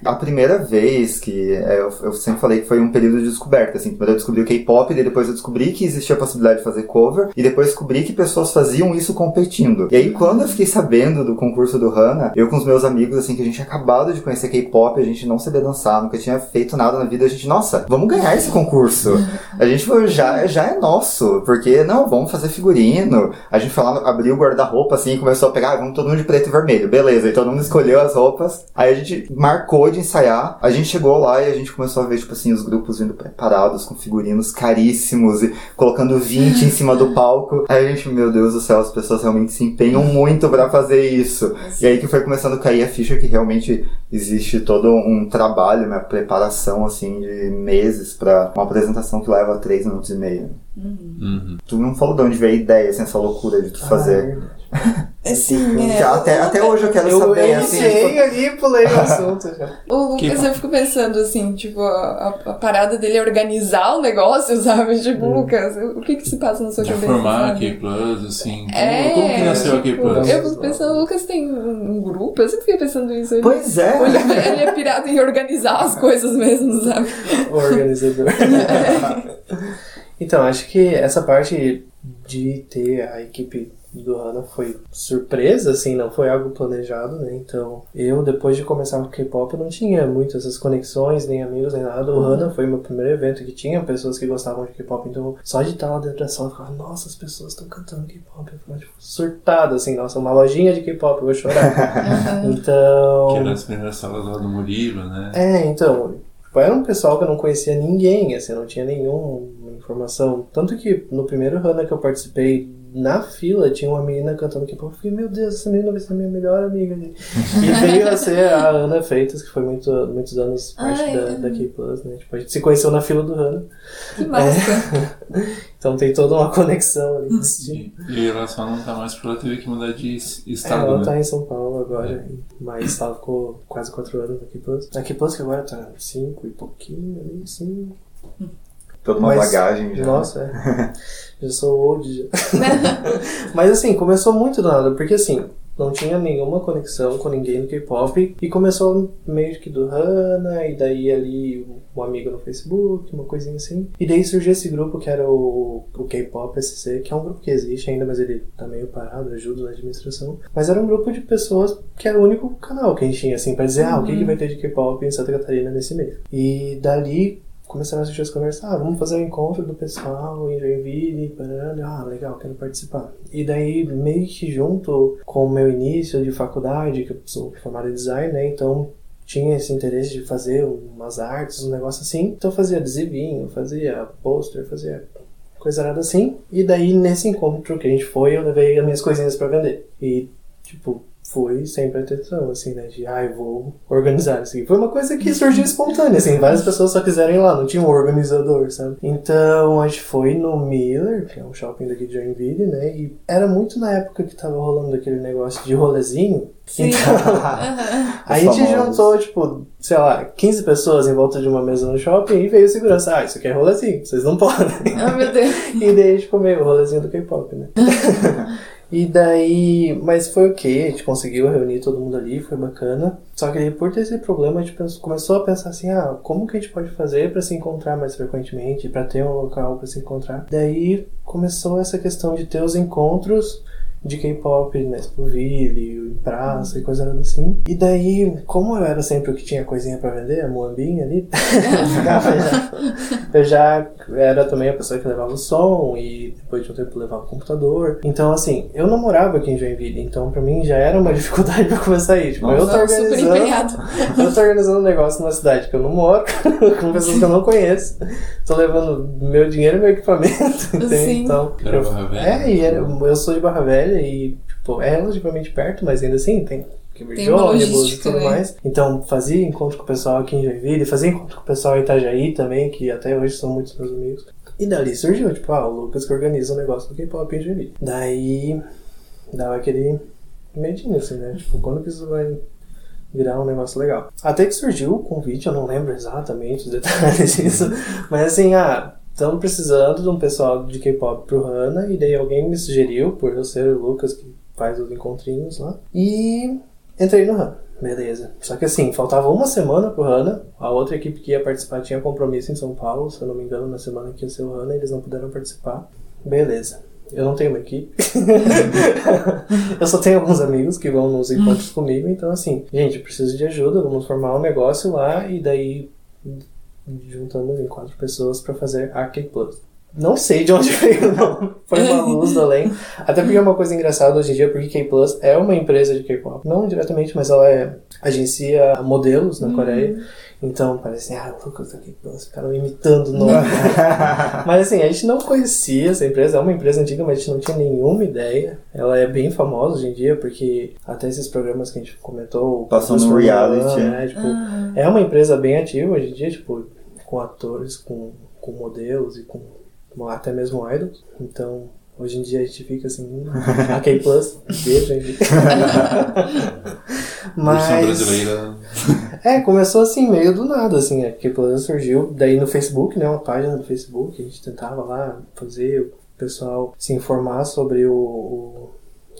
Speaker 3: a primeira vez que é, eu, eu sempre falei que foi um período de descoberta, assim, primeiro eu descobri o K-pop, depois eu descobri que existia a possibilidade de fazer cover, e depois descobri que pessoas faziam isso competindo. E aí quando eu fiquei sabendo do concurso do Hana, eu com os meus amigos, assim, que a gente acabado de conhecer K-pop, a gente não sabia dançar, nunca tinha feito nada na vida, a gente, nossa, vamos ganhar esse concurso. A gente já, já é nosso, porque, não, vamos fazer figurino. A gente foi lá, abriu guarda-roupa, assim, e começou a pegar, ah, vamos todo mundo de preto e vermelho. Beleza, e todo mundo escolheu as roupas. Aí a gente marcou de ensaiar, a gente chegou lá e a gente começou a ver, tipo assim, os grupos vindo preparados com figurinos caríssimos e colocando 20 em cima do palco. Aí a gente, meu Deus do céu, as pessoas realmente se empenham muito pra fazer isso. E aí que foi começando a cair a ficha que realmente existe todo um trabalho, uma preparação, assim, de meses pra uma apresentação que leva 3 minutos e meio.
Speaker 1: Uhum.
Speaker 3: Tu não falou de onde veio a ideia, assim, essa loucura de tu fazer.
Speaker 2: É sim, é.
Speaker 3: até, até hoje eu quero
Speaker 4: Eu
Speaker 3: saber, assim, tipo,
Speaker 4: ali e pulei o assunto já.
Speaker 2: O Lucas, eu fico pensando assim, tipo, a, a parada dele é organizar o negócio, sabe? Tipo, Lucas, o que que se passa na sua cabeça?
Speaker 1: formar a
Speaker 2: sabe?
Speaker 1: K-Plus, assim. Como,
Speaker 2: É,
Speaker 1: como que nasceu a
Speaker 2: tipo,
Speaker 1: K-Plus?
Speaker 2: Eu fico pensando, o Lucas tem um grupo, eu sempre fiquei pensando isso. Ele,
Speaker 3: Pois é.
Speaker 2: ele, ele é pirado em organizar as coisas mesmo, sabe?
Speaker 4: O organizador. Então, acho que essa parte de ter a equipe do Hana foi surpresa, assim, não foi algo planejado, né? Então, eu, depois de começar com K-pop, não tinha muito essas conexões, nem amigos, nem nada. O Hana foi meu primeiro evento que tinha pessoas que gostavam de K-pop, então, só de estar lá dentro da sala, eu ficava, nossa, as pessoas estão cantando K-pop. Eu ficava, tipo, surtado, assim, nossa, uma lojinha de K-pop, eu vou chorar. então...
Speaker 1: Que era as primeiras salas lá do Murilo, né?
Speaker 4: É, então, era um pessoal que eu não conhecia ninguém, assim, não tinha nenhuma informação. Tanto que no primeiro Hana que eu participei, na fila tinha uma menina cantando K-pop. Eu fiquei, meu Deus, essa menina vai ser minha melhor amiga. e veio a ser a Ana Freitas, que foi muito, muitos anos parte
Speaker 2: Ai,
Speaker 4: da,
Speaker 2: é.
Speaker 4: da K-Plus, né? Tipo, a gente se conheceu na fila do Hana.
Speaker 2: Que massa.
Speaker 4: Então tem toda uma conexão ali.
Speaker 1: E, e ela só não tá mais porque ela teve que mudar de es-
Speaker 4: É,
Speaker 1: estado,
Speaker 4: ela
Speaker 1: né?
Speaker 4: tá em São Paulo agora, mas ela ficou quase quatro anos na K-Plus. A K-Plus que agora tá cinco e pouquinho ali, assim,
Speaker 3: toda uma
Speaker 4: Mas-
Speaker 3: bagagem já.
Speaker 4: Nossa, é. já sou old já. Mas assim, começou muito do nada, porque assim, não tinha nenhuma conexão com ninguém no K-pop e começou meio que do Hana, e daí ali um amigo no Facebook, uma coisinha assim. E daí surgiu esse grupo que era o, o K-pop SC, que é um grupo que existe ainda, mas ele tá meio parado, ajuda na administração. Mas era um grupo de pessoas que era o único canal que a gente tinha, assim, pra dizer, ah, o que, que vai ter de K-pop em Santa Catarina nesse mês. E dali começaram a assistir as conversas, ah, vamos fazer um encontro do pessoal em Joinville, parará. ah, legal, quero participar. E daí, meio que junto com o meu início de faculdade, que eu sou formado em design, né, então tinha esse interesse de fazer umas artes, um negócio assim, então fazia adesivinho, fazia pôster, fazia coisa nada assim, e daí nesse encontro que a gente foi, eu levei as minhas coisinhas pra vender. E, tipo, foi sem pretensão, assim, né? De, ai, vou organizar isso aqui. Foi uma coisa que surgiu espontânea, assim. Várias pessoas só quiseram ir lá, não tinha um organizador, sabe? Então, a gente foi no Miller, que é um shopping daqui de Joinville, né? E era muito na época que tava rolando aquele negócio de rolezinho.
Speaker 2: Sim.
Speaker 4: Então, a gente juntou, tipo, sei lá, 15 pessoas em volta de uma mesa no shopping e veio segurança. Ah, isso aqui é rolezinho, vocês não podem.
Speaker 2: Ah, meu Deus.
Speaker 4: E daí a gente comeu o rolezinho do K-pop, né? e daí. Mas foi ok, a gente conseguiu reunir todo mundo ali, foi bacana. Só que por ter esse problema, a gente pensou- começou a pensar assim: ah, como que a gente pode fazer pra se encontrar mais frequentemente, pra ter um local pra se encontrar? Daí começou essa questão de ter os encontros de K-pop na Expoville, em praça e coisa assim. E daí, como eu era sempre o que tinha coisinha pra vender, a moambinha ali, eu já era também a pessoa que levava o som e depois de um tempo levava o computador. Então, assim, eu não morava aqui em Joinville, então pra mim já era uma dificuldade pra começar a ir. Tipo, eu tô
Speaker 2: Nossa, super
Speaker 4: organizando. Eu tô organizando um negócio numa cidade que eu não moro, com pessoas que eu não conheço. Tô levando meu dinheiro e meu equipamento. Então,
Speaker 1: Era
Speaker 4: eu-
Speaker 1: Barra Velha?
Speaker 4: É, e era- eu sou de Barra Velha e, tipo, é relativamente perto, mas ainda assim tem que de ônibus e tudo
Speaker 2: né?
Speaker 4: mais. Então, fazia encontro com o pessoal aqui em Joinville, fazia encontro com o pessoal em Itajaí também, que até hoje são muitos meus amigos. E dali surgiu, tipo, ah, o Lucas que organiza o negócio do K-pop em Joinville. Daí, dava aquele medinho, assim, né? Tipo, quando que isso vai virar um negócio legal. Até que surgiu o convite, eu não lembro exatamente os detalhes disso, mas assim, ah, estamos precisando de um pessoal de K-pop pro Hana, e daí alguém me sugeriu, por eu ser o Lucas que faz os encontrinhos lá, e entrei no Hana. Beleza. Só que assim, faltava uma semana pro Hana. A outra equipe que ia participar tinha compromisso em São Paulo, se eu não me engano, na semana que ia ser o Hana, eles não puderam participar. Beleza. Eu não tenho uma equipe. eu só tenho alguns amigos que vão nos encontros comigo, então assim, gente, preciso de ajuda, vamos formar um negócio lá e daí juntamos em quatro pessoas para fazer a K Plus. Não sei de onde veio o nome. Foi uma luz do além. Até porque é uma coisa engraçada hoje em dia, porque K Plus é uma empresa de K-pop. Não diretamente, mas ela é agencia modelos na Coreia. Então parece ah, Lucas da K Plus, ficaram imitando o nome. mas assim, a gente não conhecia essa empresa, é uma empresa antiga, mas a gente não tinha nenhuma ideia. Ela é bem famosa hoje em dia, porque até esses programas que a gente comentou.
Speaker 3: Passando no reality.
Speaker 4: Né, tipo, É uma empresa bem ativa hoje em dia, tipo, com atores, com, com modelos e com até mesmo idols. Então, hoje em dia a gente fica assim, hum, a K Plus, beijo, hein?
Speaker 1: Versão brasileira.
Speaker 4: É, começou assim, meio do nada, assim, a K Plus surgiu daí no Facebook, né, uma página do Facebook, a gente tentava lá fazer o pessoal se informar sobre o, o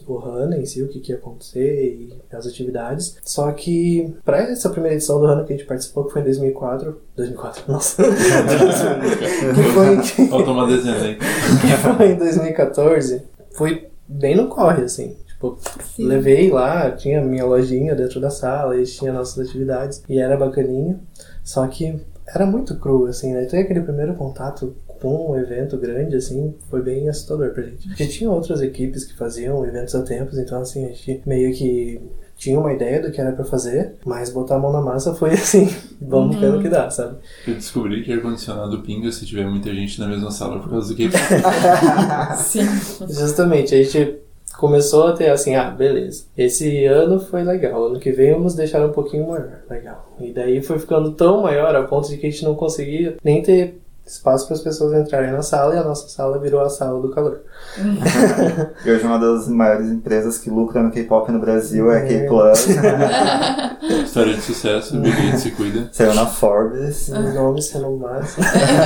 Speaker 4: o HANA em si, o que, que ia acontecer e as atividades. Só que para essa primeira edição do HANA que a gente participou, que foi em 2004, 2004, nossa, que foi,
Speaker 1: Faltou uma desenho aí.
Speaker 4: que foi em 2014, foi bem no corre, assim. Tipo,
Speaker 2: Sim.
Speaker 4: levei lá, tinha minha lojinha dentro da sala, e tinha nossas atividades, e era bacaninha. Só que era muito cru, assim, né? Então aquele primeiro contato com um evento grande, assim, foi bem assustador pra gente. Já tinha outras equipes que faziam eventos há tempos, então assim, a gente meio que tinha uma ideia do que era pra fazer, mas botar a mão na massa foi assim, vamos ver no que dá, sabe?
Speaker 1: Eu descobri que ar-condicionado pinga se tiver muita gente na mesma sala por causa do que
Speaker 2: Sim.
Speaker 4: Justamente, a gente começou a ter assim, ah, beleza. Esse ano foi legal, ano que vem vamos deixar um pouquinho maior, legal. E daí foi ficando tão maior a ponto de que a gente não conseguia nem ter espaço para as pessoas entrarem na sala e a nossa sala virou a sala do calor.
Speaker 3: E hoje uma das maiores empresas que lucra no K-pop no Brasil é a
Speaker 4: É.
Speaker 3: K-Plus.
Speaker 1: História de sucesso, Big se cuida.
Speaker 3: Saiu na Forbes.
Speaker 4: Os nomes sendo máximo.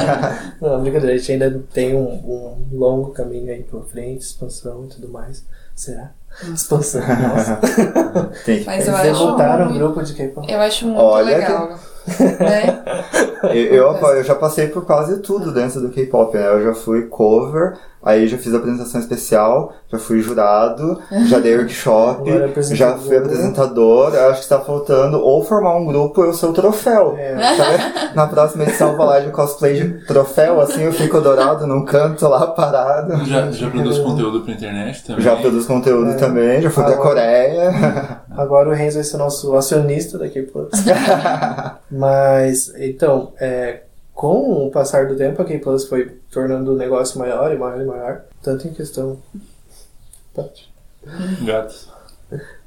Speaker 4: não, brincadeira, a gente ainda tem um, um longo caminho aí pela frente, expansão e tudo mais. Será? Expansão, nossa.
Speaker 3: Tem que
Speaker 2: Mas eu
Speaker 4: Eles
Speaker 2: acho
Speaker 4: debutaram um grupo de K-pop.
Speaker 2: Eu acho muito
Speaker 3: Olha
Speaker 2: legal. Né?
Speaker 3: Eu, eu, eu já passei por quase tudo dentro do K-pop, né? Eu já fui cover, aí já fiz apresentação especial, já fui jurado, já dei workshop,
Speaker 4: apresentador.
Speaker 3: já fui apresentador. Eu acho que está faltando ou formar um grupo eu sou o troféu.
Speaker 4: É.
Speaker 3: Sabe? Na próxima edição eu vou lá de cosplay de troféu, assim eu fico dourado num canto lá parado.
Speaker 1: Já, já produz conteúdo pra internet também.
Speaker 3: Já produz conteúdo
Speaker 4: É.
Speaker 3: também, já fui pra
Speaker 4: Agora-
Speaker 3: Coreia.
Speaker 4: Agora o Renzo vai ser nosso acionista da K-Plus. Mas, então, é, com o passar do tempo, a K-Plus foi tornando o negócio maior e maior e maior. Tanto em questão.
Speaker 1: Gatos.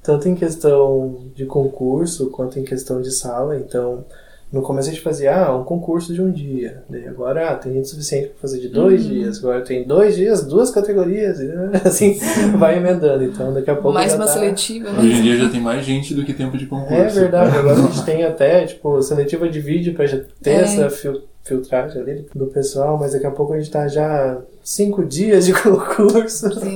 Speaker 4: Tanto em questão de concurso quanto em questão de sala. Então, no começo a gente fazia ah, um concurso de um dia. Daí agora ah, tem gente suficiente para fazer de dois dias. Agora tem dois dias, duas categorias. E assim vai emendando. Então daqui a pouco.
Speaker 2: Mais
Speaker 4: já
Speaker 2: uma
Speaker 4: tá...
Speaker 2: seletiva,
Speaker 1: Hoje em
Speaker 2: né?
Speaker 1: dia já tem mais gente do que tempo de concurso.
Speaker 4: É verdade, agora a gente tem até, tipo, seletiva de vídeo pra já ter
Speaker 2: É.
Speaker 4: essa fil- filtragem ali do pessoal, mas daqui a pouco a gente tá já cinco dias de concurso,
Speaker 2: Sim.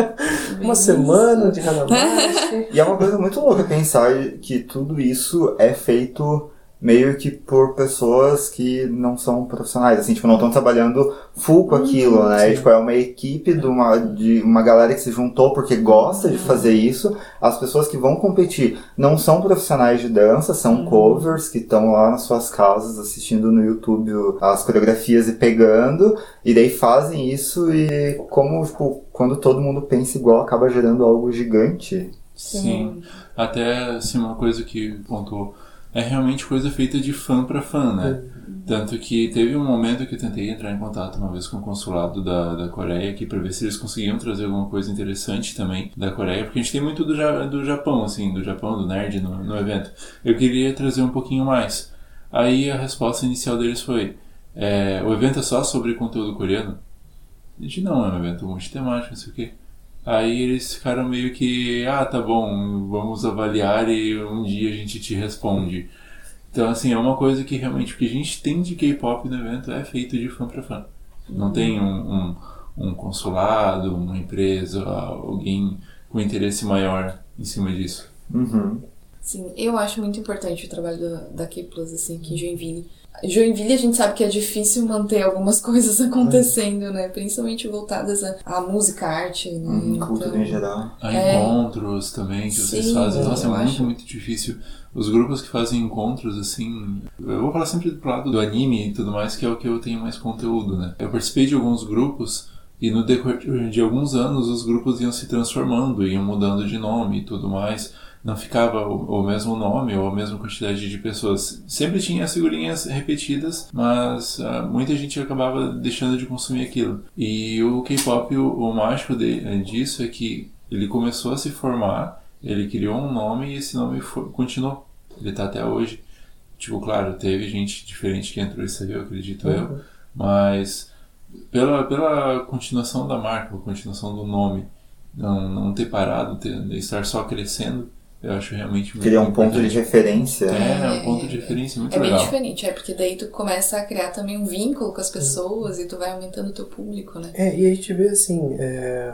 Speaker 4: uma semana de Hanamashi.
Speaker 3: E é uma coisa muito louca pensar que tudo isso é feito meio que por pessoas que não são profissionais, assim, tipo, não estão trabalhando full com aquilo, né?
Speaker 4: sim.
Speaker 3: Tipo, é uma equipe de uma, de uma galera que se juntou porque gosta de fazer isso. As pessoas que vão competir não são profissionais de dança, são covers que estão lá nas suas casas assistindo no YouTube as coreografias e pegando, e daí fazem isso e como, tipo, quando todo mundo pensa igual, acaba gerando algo gigante.
Speaker 1: Sim. Até, assim, uma coisa que pontuou. É realmente coisa feita de fã pra fã, né? Tanto que teve um momento que eu tentei entrar em contato uma vez com o consulado da, da Coreia aqui pra ver se eles conseguiam trazer alguma coisa interessante também da Coreia, porque a gente tem muito do, Ja- do Japão, assim, do Japão, do nerd no, no evento. Eu queria trazer um pouquinho mais. Aí a resposta inicial deles foi: é, o evento é só sobre conteúdo coreano? A gente não, é um evento multitemático, não sei o quê. Aí eles ficaram meio que, ah, tá bom, vamos avaliar e um dia a gente te responde. Então, assim, é uma coisa que realmente, o que a gente tem de K-pop no evento é feito de fã pra fã. Não tem um, um, um consulado, uma empresa, alguém com interesse maior em cima disso.
Speaker 3: Uhum.
Speaker 2: Sim, eu acho muito importante o trabalho da, da Plus, assim, aqui em Joinville. Joinville a gente sabe que é difícil manter algumas coisas acontecendo, né? Principalmente voltadas à, música, à arte, né?
Speaker 3: Uhum, cultura em geral.
Speaker 1: Há
Speaker 2: É.
Speaker 1: encontros também que vocês
Speaker 2: Sim,
Speaker 1: fazem. Nossa, é muito,
Speaker 2: acho.
Speaker 1: muito difícil. Os grupos que fazem encontros, assim. Eu vou falar sempre pro lado do anime e tudo mais, que é o que eu tenho mais conteúdo, né? Eu participei de alguns grupos e no decorrer de alguns anos os grupos iam se transformando, iam mudando de nome e tudo mais. Não ficava o, o mesmo nome ou a mesma quantidade de pessoas. Sempre tinha as figurinhas repetidas, mas ah, muita gente acabava deixando de consumir aquilo. E o K-pop, o, o mágico de- disso é que ele começou a se formar, ele criou um nome e esse nome foi- continuou. Ele tá até hoje. Tipo, claro, teve gente diferente que entrou e saiu, acredito eu, mas pela, pela continuação da marca, pela continuação do nome, não, não ter parado, ter, estar só crescendo, eu acho realmente muito
Speaker 3: Criar um ponto de referência.
Speaker 1: É, um ponto de referência muito
Speaker 2: É bem
Speaker 1: legal.
Speaker 2: diferente, é porque daí tu começa a criar também um vínculo com as pessoas e tu vai aumentando o teu público, né?
Speaker 4: É, e a gente vê assim, é,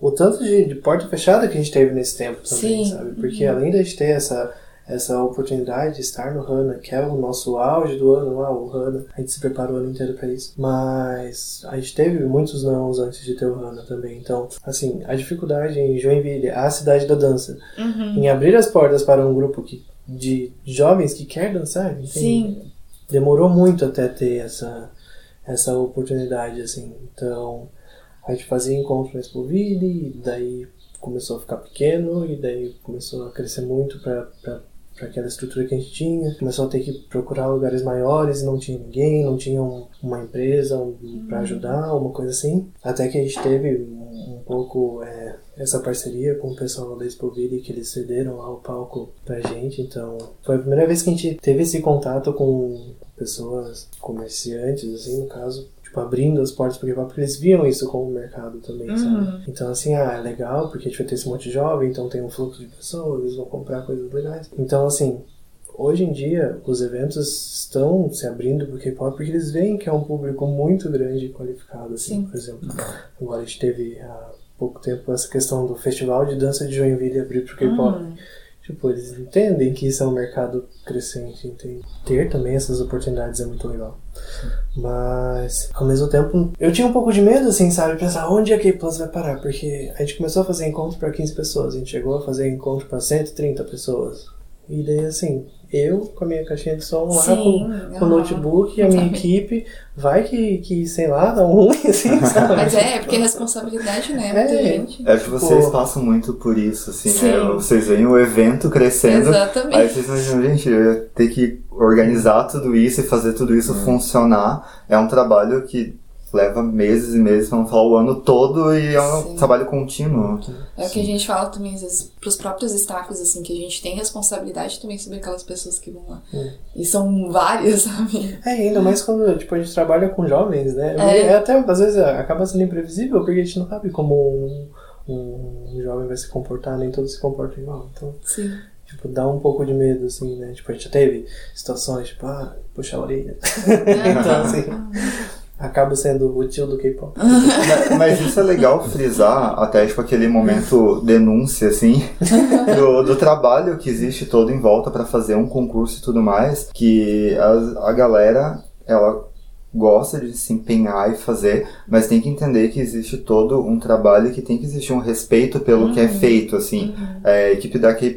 Speaker 4: o tanto de, de porta fechada que a gente teve nesse tempo também,
Speaker 2: Sim.
Speaker 4: sabe? Porque além de a gente ter essa, essa oportunidade de estar no HANA, que é o nosso auge do ano lá, o HANA, a gente se preparou o ano inteiro para isso. Mas a gente teve muitos nãos antes de ter o HANA também. Então, assim, a dificuldade em Joinville, a cidade da dança, em abrir as portas para um grupo que, de jovens que quer dançar, entende?
Speaker 2: Sim.
Speaker 4: demorou muito até ter essa, essa oportunidade, assim. Então, a gente fazia encontro na Expoville, e daí começou a ficar pequeno, e daí começou a crescer muito para para aquela estrutura que a gente tinha. Começou a ter que procurar lugares maiores e não tinha ninguém, não tinha um- uma empresa um, para ajudar, uma coisa assim. Até que a gente teve um, um pouco é, essa parceria com o pessoal da Expoville, que eles cederam lá o palco pra gente. Então, foi a primeira vez que a gente teve esse contato com pessoas comerciantes, assim, no caso, tipo, abrindo as portas pro K-pop, porque eles viam isso como mercado também,
Speaker 2: Uhum.
Speaker 4: sabe? Então, assim, ah, é legal, porque a gente vai ter esse monte de jovem, então tem um fluxo de pessoas, eles vão comprar coisas legais. Então, assim, hoje em dia, os eventos estão se abrindo pro K-pop porque eles veem que é um público muito grande e qualificado, assim,
Speaker 2: Sim.
Speaker 4: por exemplo. Agora a gente teve há pouco tempo essa questão do Festival de Dança de Joinville abrir pro K-pop.
Speaker 2: Hum.
Speaker 4: Tipo, eles entendem que isso é um mercado crescente, entende? Ter também essas oportunidades é muito legal. Mas, ao mesmo tempo, eu tinha um pouco de medo, assim, sabe? Pensar onde a K-Plus vai parar, porque a gente começou a fazer encontro para 15 pessoas, a gente chegou a fazer encontro para 130 pessoas. E daí, assim, eu com a minha caixinha de som lá,
Speaker 2: Sim,
Speaker 4: com, com o notebook e a minha equipe, vai que, que, sei lá, dá um ruim, assim, sabe?
Speaker 2: Mas é, é porque é responsabilidade, né? Muita
Speaker 4: É.
Speaker 2: gente.
Speaker 3: É que vocês
Speaker 4: Pô.
Speaker 3: passam muito por isso, assim,
Speaker 2: Sim.
Speaker 3: né? Vocês veem o evento crescendo,
Speaker 2: Exatamente.
Speaker 3: aí vocês imaginam, gente, eu ia ter que organizar tudo isso e fazer tudo isso funcionar. É um trabalho que leva meses e meses, pra não falar o ano todo, e é um
Speaker 2: Sim.
Speaker 3: trabalho contínuo.
Speaker 2: É o que a gente fala também, às vezes, pros próprios staffs, assim, que a gente tem responsabilidade também sobre aquelas pessoas que vão lá. E são várias, sabe?
Speaker 4: É, ainda mais quando tipo, a gente trabalha com jovens, né?
Speaker 2: É.
Speaker 4: É. até, às vezes, acaba sendo imprevisível, porque a gente não sabe como um, um jovem vai se comportar, nem todos se comportam igual. Então,
Speaker 2: Sim.
Speaker 4: tipo, dá um pouco de medo, assim, né? Tipo, a gente já teve situações, tipo, ah, puxar a orelha. então, assim, acaba sendo o tio do K-pop.
Speaker 3: Mas- isso é legal frisar, até tipo aquele momento denúncia, assim, do, do trabalho que existe todo em volta pra fazer um concurso e tudo mais, que a, a galera, ela gosta de se empenhar e fazer, mas tem que entender que existe todo um trabalho que tem que existir um respeito pelo que é feito, assim. É, a equipe da K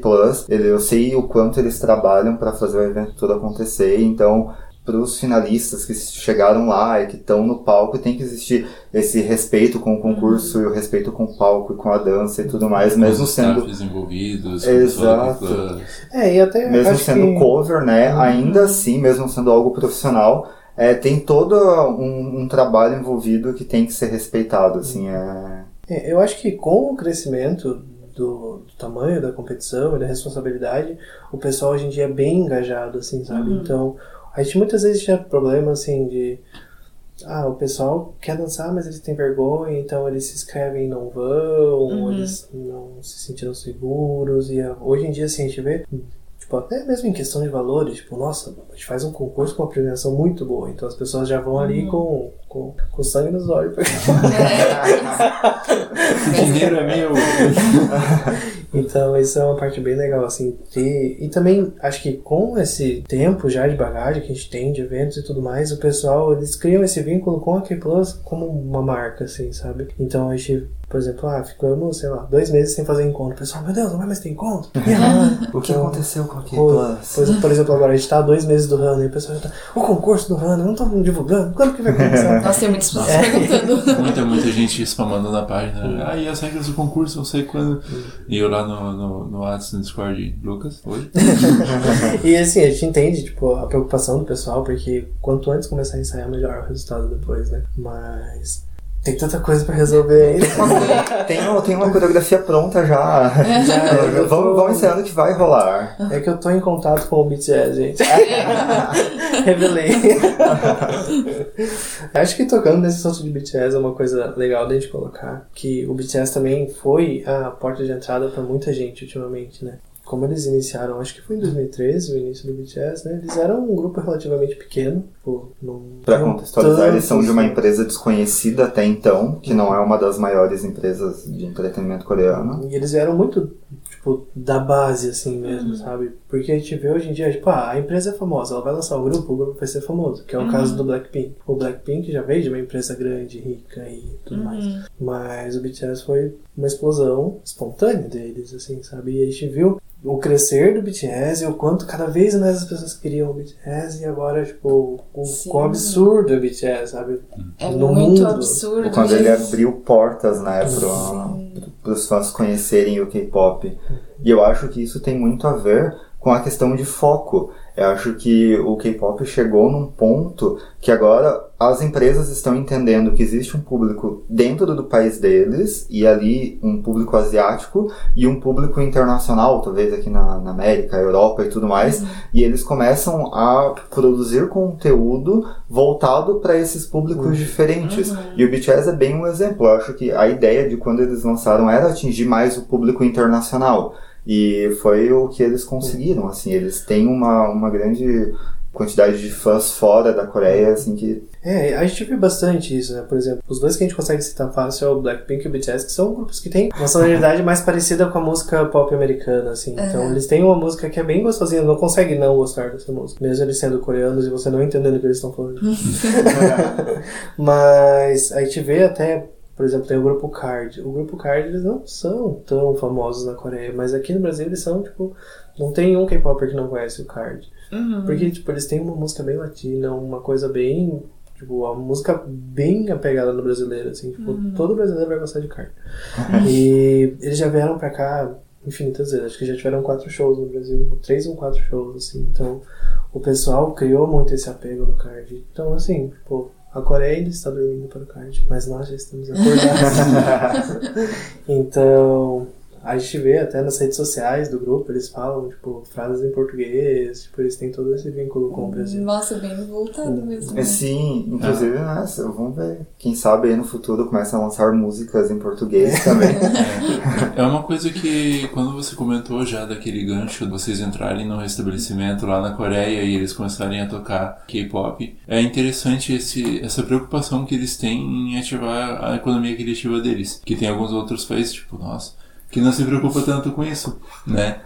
Speaker 3: ele- eu sei o quanto eles trabalham pra fazer o evento todo acontecer, então para os finalistas que chegaram lá e que estão no palco, tem que existir esse respeito com o concurso e o respeito com o palco e com a dança e tudo mais, mesmo
Speaker 1: os
Speaker 3: sendo
Speaker 1: staffs envolvidos,
Speaker 3: Exato.
Speaker 1: toda.
Speaker 4: É, e até
Speaker 3: mesmo
Speaker 4: acho
Speaker 3: sendo
Speaker 4: que...
Speaker 3: cover, né?
Speaker 2: Uhum.
Speaker 3: Ainda assim, mesmo sendo algo profissional, é, tem todo um, um trabalho envolvido que tem que ser respeitado, assim, é...
Speaker 4: É, eu acho que com o crescimento do, do tamanho da competição e da responsabilidade, o pessoal hoje em dia é bem engajado, assim, sabe? Então, a gente muitas vezes tinha problema, assim, de ah, o pessoal quer dançar, mas eles têm vergonha, então eles se inscrevem e não vão,
Speaker 2: Uhum.
Speaker 4: eles não se sentiram seguros. E hoje em dia, assim, a gente vê, tipo, até mesmo em questão de valores, tipo, nossa, a gente faz um concurso com uma premiação muito boa, então as pessoas já vão ali com, com, com sangue nos olhos.
Speaker 1: O dinheiro é meu.
Speaker 4: Então, isso é uma parte bem legal, assim, ter... E também, acho que com esse tempo já de bagagem que a gente tem, de eventos e tudo mais, o pessoal, eles criam esse vínculo com a K-Plus como uma marca, assim, sabe? Então, a gente, por exemplo, ah, ficamos, sei lá, dois meses sem fazer encontro. O pessoal, meu Deus, não vai mais ter encontro? E agora?
Speaker 3: O que
Speaker 4: Então,
Speaker 3: aconteceu com a
Speaker 4: Pô,
Speaker 3: K-Plus?
Speaker 4: Por, por exemplo, agora a gente tá há dois meses do Runner e o pessoal já tá. O concurso do Runner, não estão divulgando? Quando que vai começar?
Speaker 2: Nossa, tem muitas pessoas
Speaker 4: É.
Speaker 2: perguntando.
Speaker 1: Muita, muita gente spamando na página. Ah, e as regras do concurso, não sei quando. E eu lá no, no, no WhatsApp, no Discord, Lucas, oi?
Speaker 4: e assim, a gente entende, tipo, a preocupação do pessoal, porque quanto antes começar a ensaiar, melhor o resultado depois, né? Mas tem tanta coisa pra resolver ainda.
Speaker 3: Tem, tem uma coreografia pronta já.
Speaker 4: Já, eu tô-
Speaker 3: vamos, vamos ensaiando que vai rolar.
Speaker 4: É que eu tô em contato com o BTS, gente. Revelei. Acho que tocando nesse assunto de BTS é uma coisa legal da gente colocar. Que o BTS também foi a porta de entrada pra muita gente ultimamente, né? Como eles iniciaram, acho que foi em 2013 o início do BTS, né? Eles eram um grupo relativamente pequeno. Tipo, tinham
Speaker 3: contextualizar, eles são de uma
Speaker 4: tantos-
Speaker 3: empresa desconhecida até então, que não é uma das maiores empresas de entretenimento coreano.
Speaker 4: E eles eram muito, tipo, da base, assim mesmo, sabe? Porque a gente vê hoje em dia, tipo, ah, a empresa é famosa, ela vai lançar o grupo, o grupo vai ser famoso, que é o caso do Blackpink. O Blackpink já veio de uma empresa grande, rica e tudo mais. Mas o BTS foi uma explosão espontânea deles, assim, sabe? E a gente viu o crescer do BTS e o quanto cada vez mais as pessoas queriam o BTS e agora, tipo, o quão absurdo é o BTS, sabe?
Speaker 2: É
Speaker 4: No
Speaker 2: muito
Speaker 4: mundo.
Speaker 2: absurdo.
Speaker 3: Quando ele abriu portas, né, para os fãs conhecerem o K-pop. E eu acho que isso tem muito a ver com a questão de foco. Eu acho que o K-pop chegou num ponto que agora as empresas estão entendendo que existe um público dentro do país deles, e ali um público asiático e um público internacional, talvez aqui na, na América, Europa e tudo mais, e eles começam a produzir conteúdo voltado para esses públicos diferentes. E o BTS é bem um exemplo. Eu acho que a ideia de quando eles lançaram era atingir mais o público internacional. E foi o que eles conseguiram, assim, eles têm uma, uma grande quantidade de fãs fora da Coreia, assim, que
Speaker 4: É, a gente vê bastante isso, né? Por exemplo, os dois que a gente consegue citar fácil é o Blackpink e o BTS, que são grupos que têm uma sonoridade mais parecida com a música pop americana, assim. Então, eles têm uma música que é bem gostosinha, não consegue não gostar dessa música. Mesmo eles sendo coreanos e você não entendendo o que eles estão falando. Mas a gente vê até, por exemplo, tem o grupo Card. O grupo Card, eles não são tão famosos na Coreia, mas aqui no Brasil eles são, tipo, não tem um K-Popper que não conhece o Card. Porque, tipo, eles têm uma música bem latina, uma coisa bem. Tipo, uma música bem apegada no brasileiro, assim. Tipo, todo brasileiro vai gostar de Card. e eles já vieram pra cá infinitas vezes. Acho que já tiveram quatro shows no Brasil. Três ou quatro shows, assim. Então, o pessoal criou muito esse apego no Card. Então, assim, tipo. A Coreia ainda está dormindo para o card, mas nós já estamos acordados. então, a gente vê até nas redes sociais do grupo, eles falam, tipo, frases em português, tipo, eles têm todo esse vínculo com o Brasil.
Speaker 2: Nossa, bem voltado mesmo. né?
Speaker 3: É, sim, inclusive, né, vamos ver. Quem sabe aí no futuro começa a lançar músicas em português também.
Speaker 1: É uma coisa que, quando você comentou já daquele gancho de vocês entrarem no estabelecimento lá na Coreia e eles começarem a tocar K-pop, é interessante esse, essa preocupação que eles têm em ativar a economia criativa deles. Que tem alguns outros países, tipo, nossa, que não se preocupa tanto com isso, né?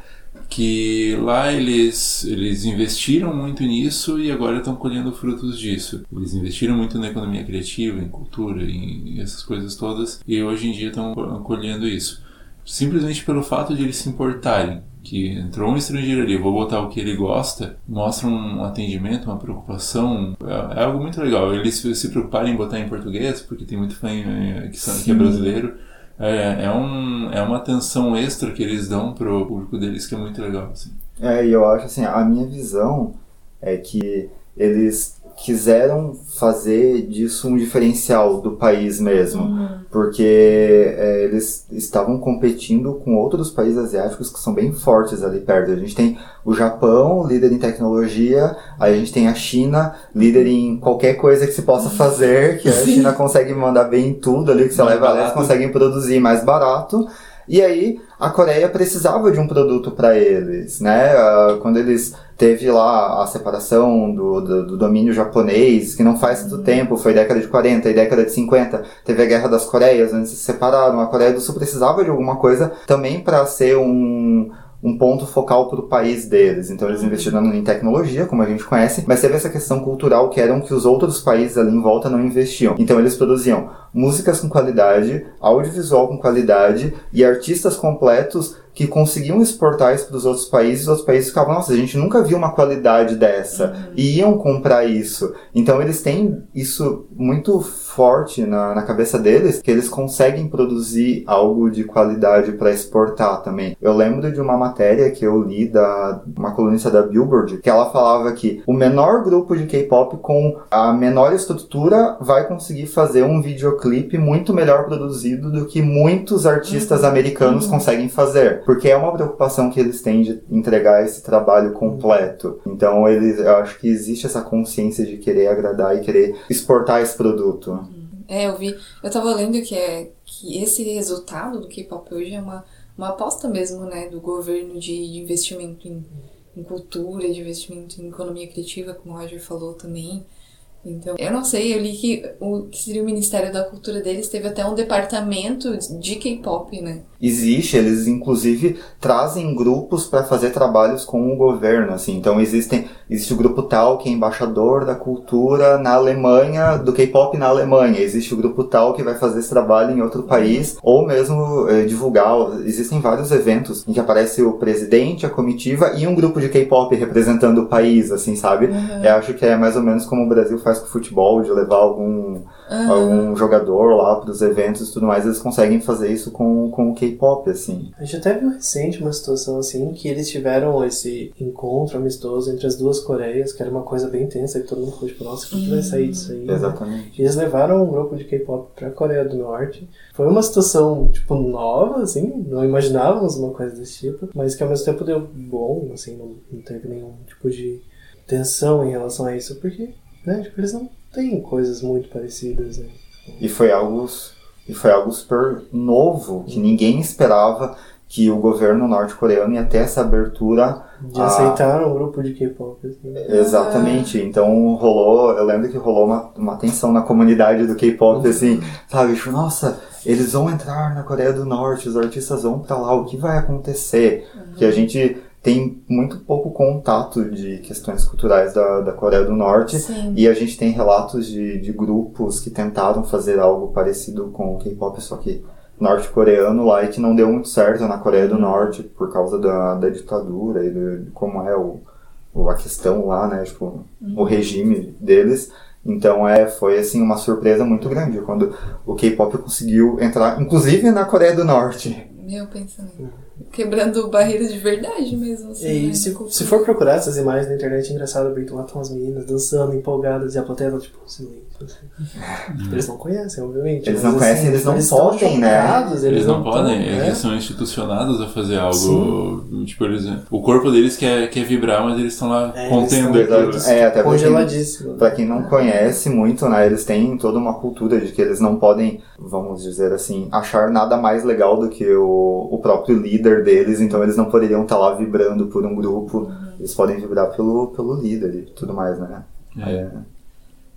Speaker 1: que lá eles, eles investiram muito nisso e agora estão colhendo frutos disso. Eles investiram muito na economia criativa, em cultura, em essas coisas todas, e hoje em dia estão colhendo isso. Simplesmente pelo fato de eles se importarem, que entrou um estrangeiro ali, vou botar o que ele gosta, mostra um atendimento, uma preocupação, é, é algo muito legal. Eles se preocuparem em botar em português, porque tem muito fã eh, que, que é brasileiro. É, é, um, é uma atenção extra que eles dão pro público deles que é muito legal. Assim.
Speaker 3: É, e eu acho assim, a minha visão é que eles quiseram fazer disso um diferencial do país mesmo,
Speaker 2: Uhum.
Speaker 3: porque é, eles estavam competindo com outros países asiáticos que são bem fortes ali perto. A gente tem o Japão, líder em tecnologia, aí a gente tem a China, líder em qualquer coisa que se possa fazer, que a China consegue mandar bem em tudo ali que você
Speaker 1: Mais
Speaker 3: leva lá, eles
Speaker 1: barato.
Speaker 3: conseguem produzir mais barato. E aí a Coreia precisava de um produto para eles, né? Ah, Quando eles teve lá a separação do, do, do domínio japonês, que não faz tanto tempo, foi década de 40 e década de 50, teve a Guerra das Coreias, onde se separaram. A Coreia do Sul precisava de alguma coisa também para ser um um ponto focal para o país deles. Então eles investiram em tecnologia, como a gente conhece, mas teve essa questão cultural que eram que os outros países ali em volta não investiam. Então eles produziam músicas com qualidade, audiovisual com qualidade e artistas completos que conseguiam exportar isso para os outros países, os outros países ficavam, nossa, a gente nunca viu uma qualidade dessa, e iam comprar isso. Então eles têm isso muito forte na, na cabeça deles, que eles conseguem produzir algo de qualidade para exportar também. Eu lembro de uma matéria que eu li da uma colunista da Billboard, que ela falava que o menor grupo de K-pop com a menor estrutura vai conseguir fazer um videoclipe muito melhor produzido do que muitos artistas americanos conseguem fazer, porque é uma preocupação que eles têm de entregar esse trabalho completo. Então eles, eu acho que existe essa consciência de querer agradar e querer exportar esse produto.
Speaker 2: É, eu vi. Eu tava lendo que, é, que esse resultado do K-pop hoje é uma, uma aposta mesmo, né, do governo de, de investimento em, em cultura, de investimento em economia criativa, como o Roger falou também. Então, eu não sei, eu li que o que seria o Ministério da Cultura deles teve até um departamento de K-pop, né?
Speaker 3: Existe, eles inclusive trazem grupos para fazer trabalhos com o governo, assim. Então existem, existe o grupo tal que é embaixador da cultura na Alemanha, do K-pop na Alemanha. Existe o grupo tal que vai fazer esse trabalho em outro país, ou mesmo eh, divulgar. Existem vários eventos em que aparece o presidente, a comitiva e um grupo de K-pop representando o país, assim, sabe? Eu acho que é mais ou menos como o Brasil faz com o futebol, de levar algum algum jogador lá para os eventos e tudo mais, eles conseguem fazer isso com, com o K-pop, assim.
Speaker 4: A gente até viu recente uma situação assim que eles tiveram esse encontro amistoso entre as duas Coreias, que era uma coisa bem tensa, que todo mundo ficou tipo, nossa, o que, que vai sair disso aí? né?
Speaker 3: Exatamente.
Speaker 4: E eles levaram um grupo de K-pop pra Coreia do Norte. Foi uma situação, tipo, nova, assim, não imaginávamos uma coisa desse tipo, mas que ao mesmo tempo deu bom, assim, não, não teve nenhum tipo de tensão em relação a isso, porque, né, tipo, eles não têm coisas muito parecidas, né?
Speaker 3: E foi algo, e foi algo super novo, que ninguém esperava que o governo norte-coreano ia ter essa abertura
Speaker 4: De
Speaker 3: Ah.
Speaker 4: aceitar um grupo de K-pop. assim.
Speaker 3: Exatamente. Então rolou, eu lembro que rolou uma, uma tensão na comunidade do K-pop, assim, sabe? Tipo, nossa, eles vão entrar na Coreia do Norte, os artistas vão pra lá, o que vai acontecer? Que a gente tem muito pouco contato de questões culturais da, da Coreia do Norte.
Speaker 2: Sim.
Speaker 3: E a gente tem relatos de, de grupos que tentaram fazer algo parecido com o K-pop, só que norte-coreano lá e que não deu muito certo na Coreia do Norte por causa da, da ditadura e do- de como é o, o- a questão lá, né? Tipo, o regime deles. Então é, foi assim uma surpresa muito grande quando o K-pop conseguiu entrar, inclusive na Coreia do Norte.
Speaker 2: Meu pensamento. Quebrando barreiras de verdade mesmo, assim. né,
Speaker 4: E
Speaker 2: de
Speaker 4: se, se for procurar essas imagens na internet, é engraçado que lá estão as meninas dançando, empolgadas, e a plateia tá tipo, silêncio. assim. Tipo, eles não conhecem, obviamente.
Speaker 3: Eles não conhecem, eles não podem, né?
Speaker 1: Eles, não, podem,
Speaker 4: né?
Speaker 1: eles são institucionados a fazer algo. Tipo, eles, o corpo deles quer, quer vibrar, mas eles estão lá
Speaker 4: É,
Speaker 1: contendo
Speaker 4: eles estão-
Speaker 1: aquilo.
Speaker 3: É, até
Speaker 4: Congeladíssimo.
Speaker 3: Pra quem não conhece muito, né, eles têm toda uma cultura de que eles não podem, vamos dizer assim, achar nada mais legal do que o, o próprio líder deles, então eles não poderiam estar lá vibrando por um grupo, eles podem vibrar pelo, pelo líder e tudo mais, né?
Speaker 1: É.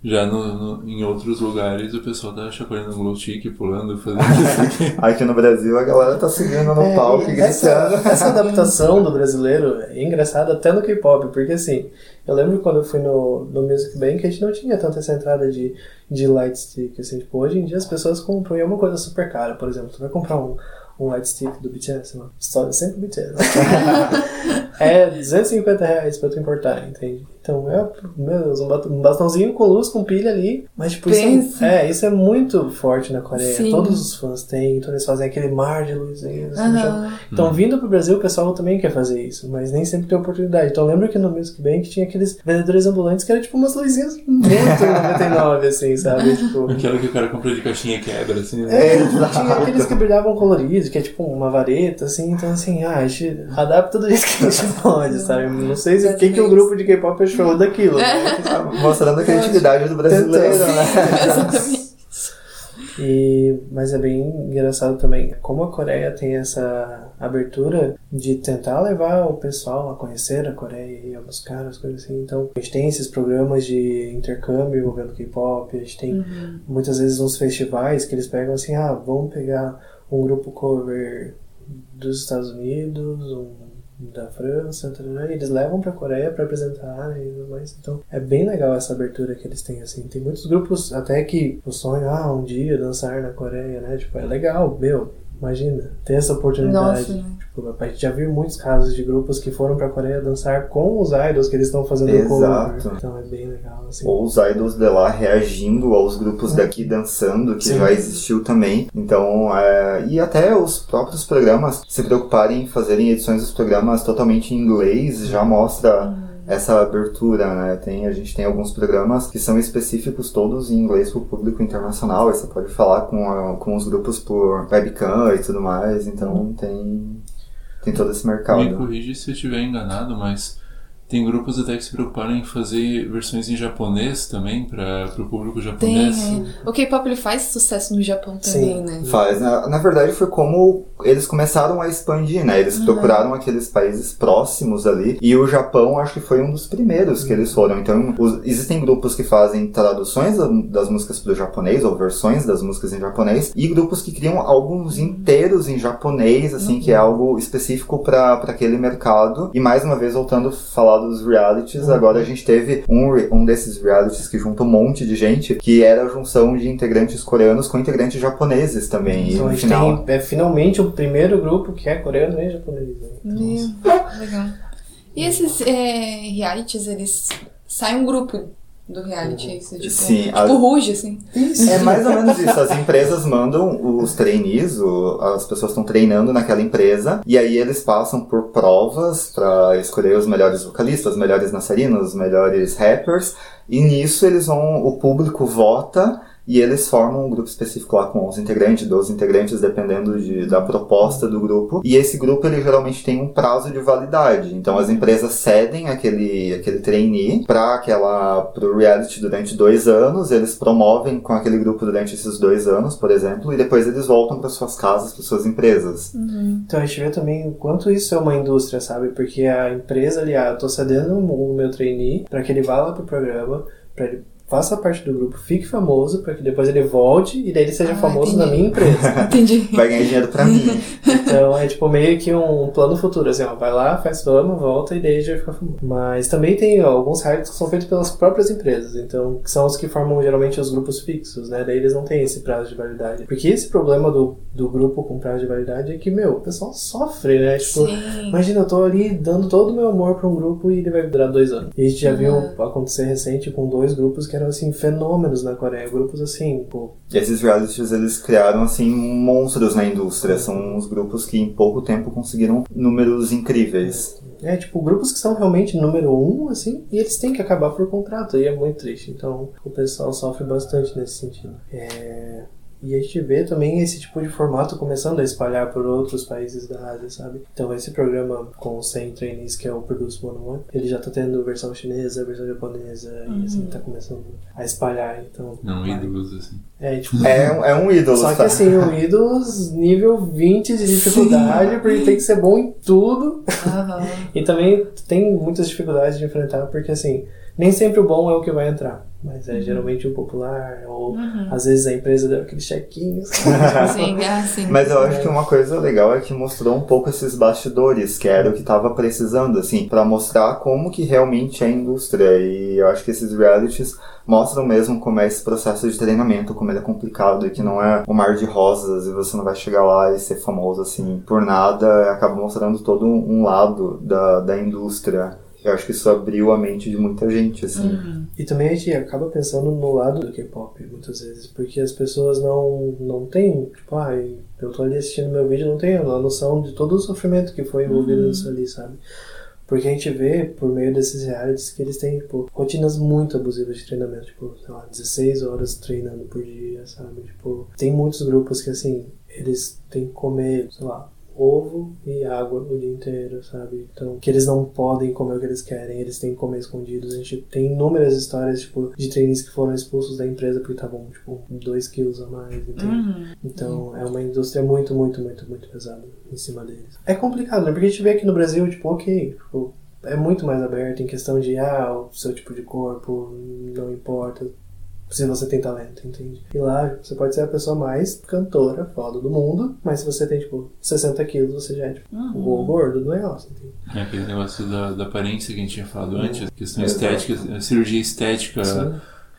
Speaker 1: Já no, no- em outros lugares o pessoal tá chacoalhando glow stick, pulando, fazendo isso.
Speaker 3: Aqui no Brasil a galera tá seguindo no
Speaker 4: É,
Speaker 3: palco e
Speaker 4: essa, essa adaptação do brasileiro é engraçada até no K-pop, porque assim, eu lembro quando eu fui no, no Music Bank, a gente não tinha tanta essa entrada de, de light stick, assim, tipo, hoje em dia as pessoas compram, e é uma coisa super cara, por exemplo, tu vai comprar um, um light stick do BTS, lá, história sempre BTS. é 250 reais pra tu importar, entende? Então, é, meu Deus, um bastãozinho com luz, com pilha ali. Mas, tipo, isso é, é, isso é muito forte na Coreia.
Speaker 2: Sim.
Speaker 4: Todos os fãs têm, então eles fazem aquele mar de luzinhas assim, chão.
Speaker 2: Aham.
Speaker 4: Então, vindo pro Brasil, o pessoal também quer fazer isso, mas nem sempre tem oportunidade. Então, eu lembro que no Music Bank tinha aqueles vendedores ambulantes que eram tipo umas luzinhas muito 99, assim, sabe? Tipo,
Speaker 1: Aquela que o cara comprou de caixinha quebra, assim. né?
Speaker 4: é, tinha aqueles que brilhavam coloridos, que é tipo uma vareta, assim, então assim, ah, a gente adapta do jeito que a gente pode, sabe? Não sei se o que, que o grupo de K-pop achou daquilo. Né?
Speaker 3: Mostrando a criatividade do brasileiro, né?
Speaker 2: Exatamente.
Speaker 4: E, mas é bem engraçado também como a Coreia tem essa abertura de tentar levar o pessoal a conhecer a Coreia e a buscar as coisas assim. Então, a gente tem esses programas de intercâmbio envolvendo K-pop, a gente tem muitas vezes uns festivais que eles pegam assim, ah, vamos pegar um grupo cover dos Estados Unidos, um da França, eles levam pra Coreia pra apresentar e tudo mais. Então é bem legal essa abertura que eles têm, assim. Tem muitos grupos até que o sonho, ah, um dia dançar na Coreia, né? Tipo, é legal, meu. Imagina, ter essa oportunidade.
Speaker 2: Nossa, né?
Speaker 4: Tipo, a gente já viu muitos casos de grupos que foram pra Coreia dançar com os idols que eles estão fazendo
Speaker 3: Exato.
Speaker 4: cover. Então é bem legal, assim.
Speaker 3: Ou os idols de lá reagindo aos grupos daqui dançando, que
Speaker 4: Sim.
Speaker 3: já existiu também. Então, é, e até os próprios programas se preocuparem em fazerem edições dos programas totalmente em inglês, já mostra essa abertura, né? Tem, a gente tem alguns programas que são específicos todos em inglês para o público internacional, e você pode falar com, a- com os grupos por webcam e tudo mais, então tem, tem todo esse
Speaker 1: Me
Speaker 3: mercado.
Speaker 1: corrige se eu estiver enganado, mas tem grupos até que se preocuparam em fazer versões em japonês também para o público
Speaker 2: Tem,
Speaker 1: japonês.
Speaker 2: é. O K-pop ele faz sucesso no Japão também,
Speaker 4: Sim.
Speaker 2: né?
Speaker 3: Faz. Na, na verdade, foi como eles começaram a expandir, né? Eles procuraram aqueles países próximos ali. E o Japão, acho que foi um dos primeiros que eles foram. Então, os- existem grupos que fazem traduções da- das músicas para o japonês, ou versões das músicas em japonês, e grupos que criam álbuns inteiros em japonês, assim, que é algo específico para aquele mercado. E mais uma vez, voltando a falar dos realities, agora a gente teve um, um desses realities que junta um monte de gente, que era a junção de integrantes coreanos com integrantes japoneses também. E
Speaker 4: Então a
Speaker 3: no
Speaker 4: gente
Speaker 3: final.
Speaker 4: tem é, finalmente o primeiro grupo que é coreano e japonês. Né? Então,
Speaker 2: Meu, legal. E esses é, realities, eles saem um grupo do reality, isso? Tipo,
Speaker 3: Sim,
Speaker 2: tipo
Speaker 3: a-
Speaker 2: Ruge, assim.
Speaker 3: É mais ou menos isso. As empresas mandam os trainees, o- as pessoas estão treinando naquela empresa, e aí eles passam por provas pra escolher os melhores vocalistas, os melhores dançarinos, os melhores rappers, e nisso eles vão, o público vota. E eles formam um grupo específico lá com 11 integrantes, 12 integrantes, dependendo de, da proposta do grupo. E esse grupo, ele geralmente tem um prazo de validade. Então, as empresas cedem aquele, aquele trainee para aquela, pro reality durante dois anos. Eles promovem com aquele grupo durante esses dois anos, por exemplo. E depois eles voltam para suas casas, para suas empresas.
Speaker 4: Então a gente vê também o quanto isso é uma indústria, sabe? Porque a empresa ali, ah, eu tô cedendo o meu trainee para que ele vá lá pro programa, para ele faça parte do grupo, fique famoso, para que depois ele volte e daí ele seja
Speaker 2: Ah,
Speaker 4: famoso
Speaker 2: entendi.
Speaker 4: na minha empresa.
Speaker 2: Entendi.
Speaker 3: Vai ganhar dinheiro para mim.
Speaker 4: Então é tipo meio que um plano futuro, assim, ó, vai lá, faz fama, volta e daí já fica famoso. Mas também tem ó, alguns realities que são feitos pelas próprias empresas, então que são os que formam geralmente os grupos fixos, né? Daí eles não têm esse prazo de validade. Porque esse problema do, do grupo com prazo de validade é que, meu, o pessoal sofre, né? Tipo,
Speaker 2: Sim.
Speaker 4: Imagina, eu tô ali dando todo o meu amor pra um grupo e ele vai durar dois anos. E a gente já viu acontecer recente com dois grupos que eram, assim, fenômenos na Coreia. Grupos, assim, pô,
Speaker 3: E esses realities, eles criaram, assim, monstros na indústria. São os grupos que em pouco tempo conseguiram números incríveis.
Speaker 4: É, tipo, grupos que são realmente número um, assim, e eles têm que acabar por contrato, e é muito triste. Então, o pessoal sofre bastante nesse sentido. É... E a gente vê também esse tipo de formato começando a espalhar por outros países da Ásia, sabe? Então, esse programa com os 100 trainees, que é o Produce One One, ele já tá tendo versão chinesa, versão japonesa, e assim, tá começando a espalhar. Então,
Speaker 1: Não
Speaker 4: vai.
Speaker 1: ídolos, assim.
Speaker 4: É, tipo,
Speaker 3: É, um- é um ídolo,
Speaker 4: só que
Speaker 3: sabe?
Speaker 4: assim, o Idols nível 20 de dificuldade, porque tem que ser bom em tudo.
Speaker 2: Aham.
Speaker 4: E também tem muitas dificuldades de enfrentar, porque assim, nem sempre o bom é o que vai entrar. Mas é geralmente o popular, ou às vezes a empresa deu aqueles chequinhos.
Speaker 2: Sim, ah, sim.
Speaker 3: Mas eu acho que uma coisa legal é que mostrou um pouco esses bastidores, que era o que tava precisando, assim, pra mostrar como que realmente é a indústria. E eu acho que esses realities mostram mesmo como é esse processo de treinamento, como ele é complicado e que não é um mar de rosas e você não vai chegar lá e ser famoso assim por nada. Acaba mostrando todo um lado da, da indústria. Eu acho que isso abriu a mente de muita gente, assim.
Speaker 2: Uhum.
Speaker 4: E também a gente acaba pensando no lado do K-pop, muitas vezes, porque as pessoas não, não têm, tipo, ah, eu tô ali assistindo meu vídeo, não tenho a noção de todo o sofrimento que foi envolvido
Speaker 2: Uhum.
Speaker 4: nisso ali, sabe? Porque a gente vê, por meio desses realities, que eles têm, tipo, rotinas muito abusivas de treinamento, tipo, sei lá, 16 horas treinando por dia, sabe? Tipo, tem muitos grupos que, assim, eles têm que comer, sei lá, ovo e água o dia inteiro, sabe? Então, que eles não podem comer o que eles querem, eles têm que comer escondidos. A gente tem inúmeras histórias, tipo, de trainees que foram expulsos da empresa porque estavam, tipo, 2 quilos a mais?
Speaker 2: Uhum.
Speaker 4: Então, é uma indústria muito, muito, muito, muito pesada em cima deles. É complicado, né? Porque a gente vê aqui no Brasil, tipo, ok, tipo, é muito mais aberto em questão de, ah, o seu tipo de corpo não importa se você tem talento, entende? E lá, você pode ser a pessoa mais cantora, foda do mundo, mas se você tem, tipo, 60 quilos, você já é, tipo,
Speaker 2: Uhum.
Speaker 4: o gordo do negócio, entende?
Speaker 1: É aquele negócio da, da aparência que a gente tinha falado antes, questão
Speaker 3: Exato.
Speaker 1: estética, a cirurgia estética,
Speaker 4: Sim.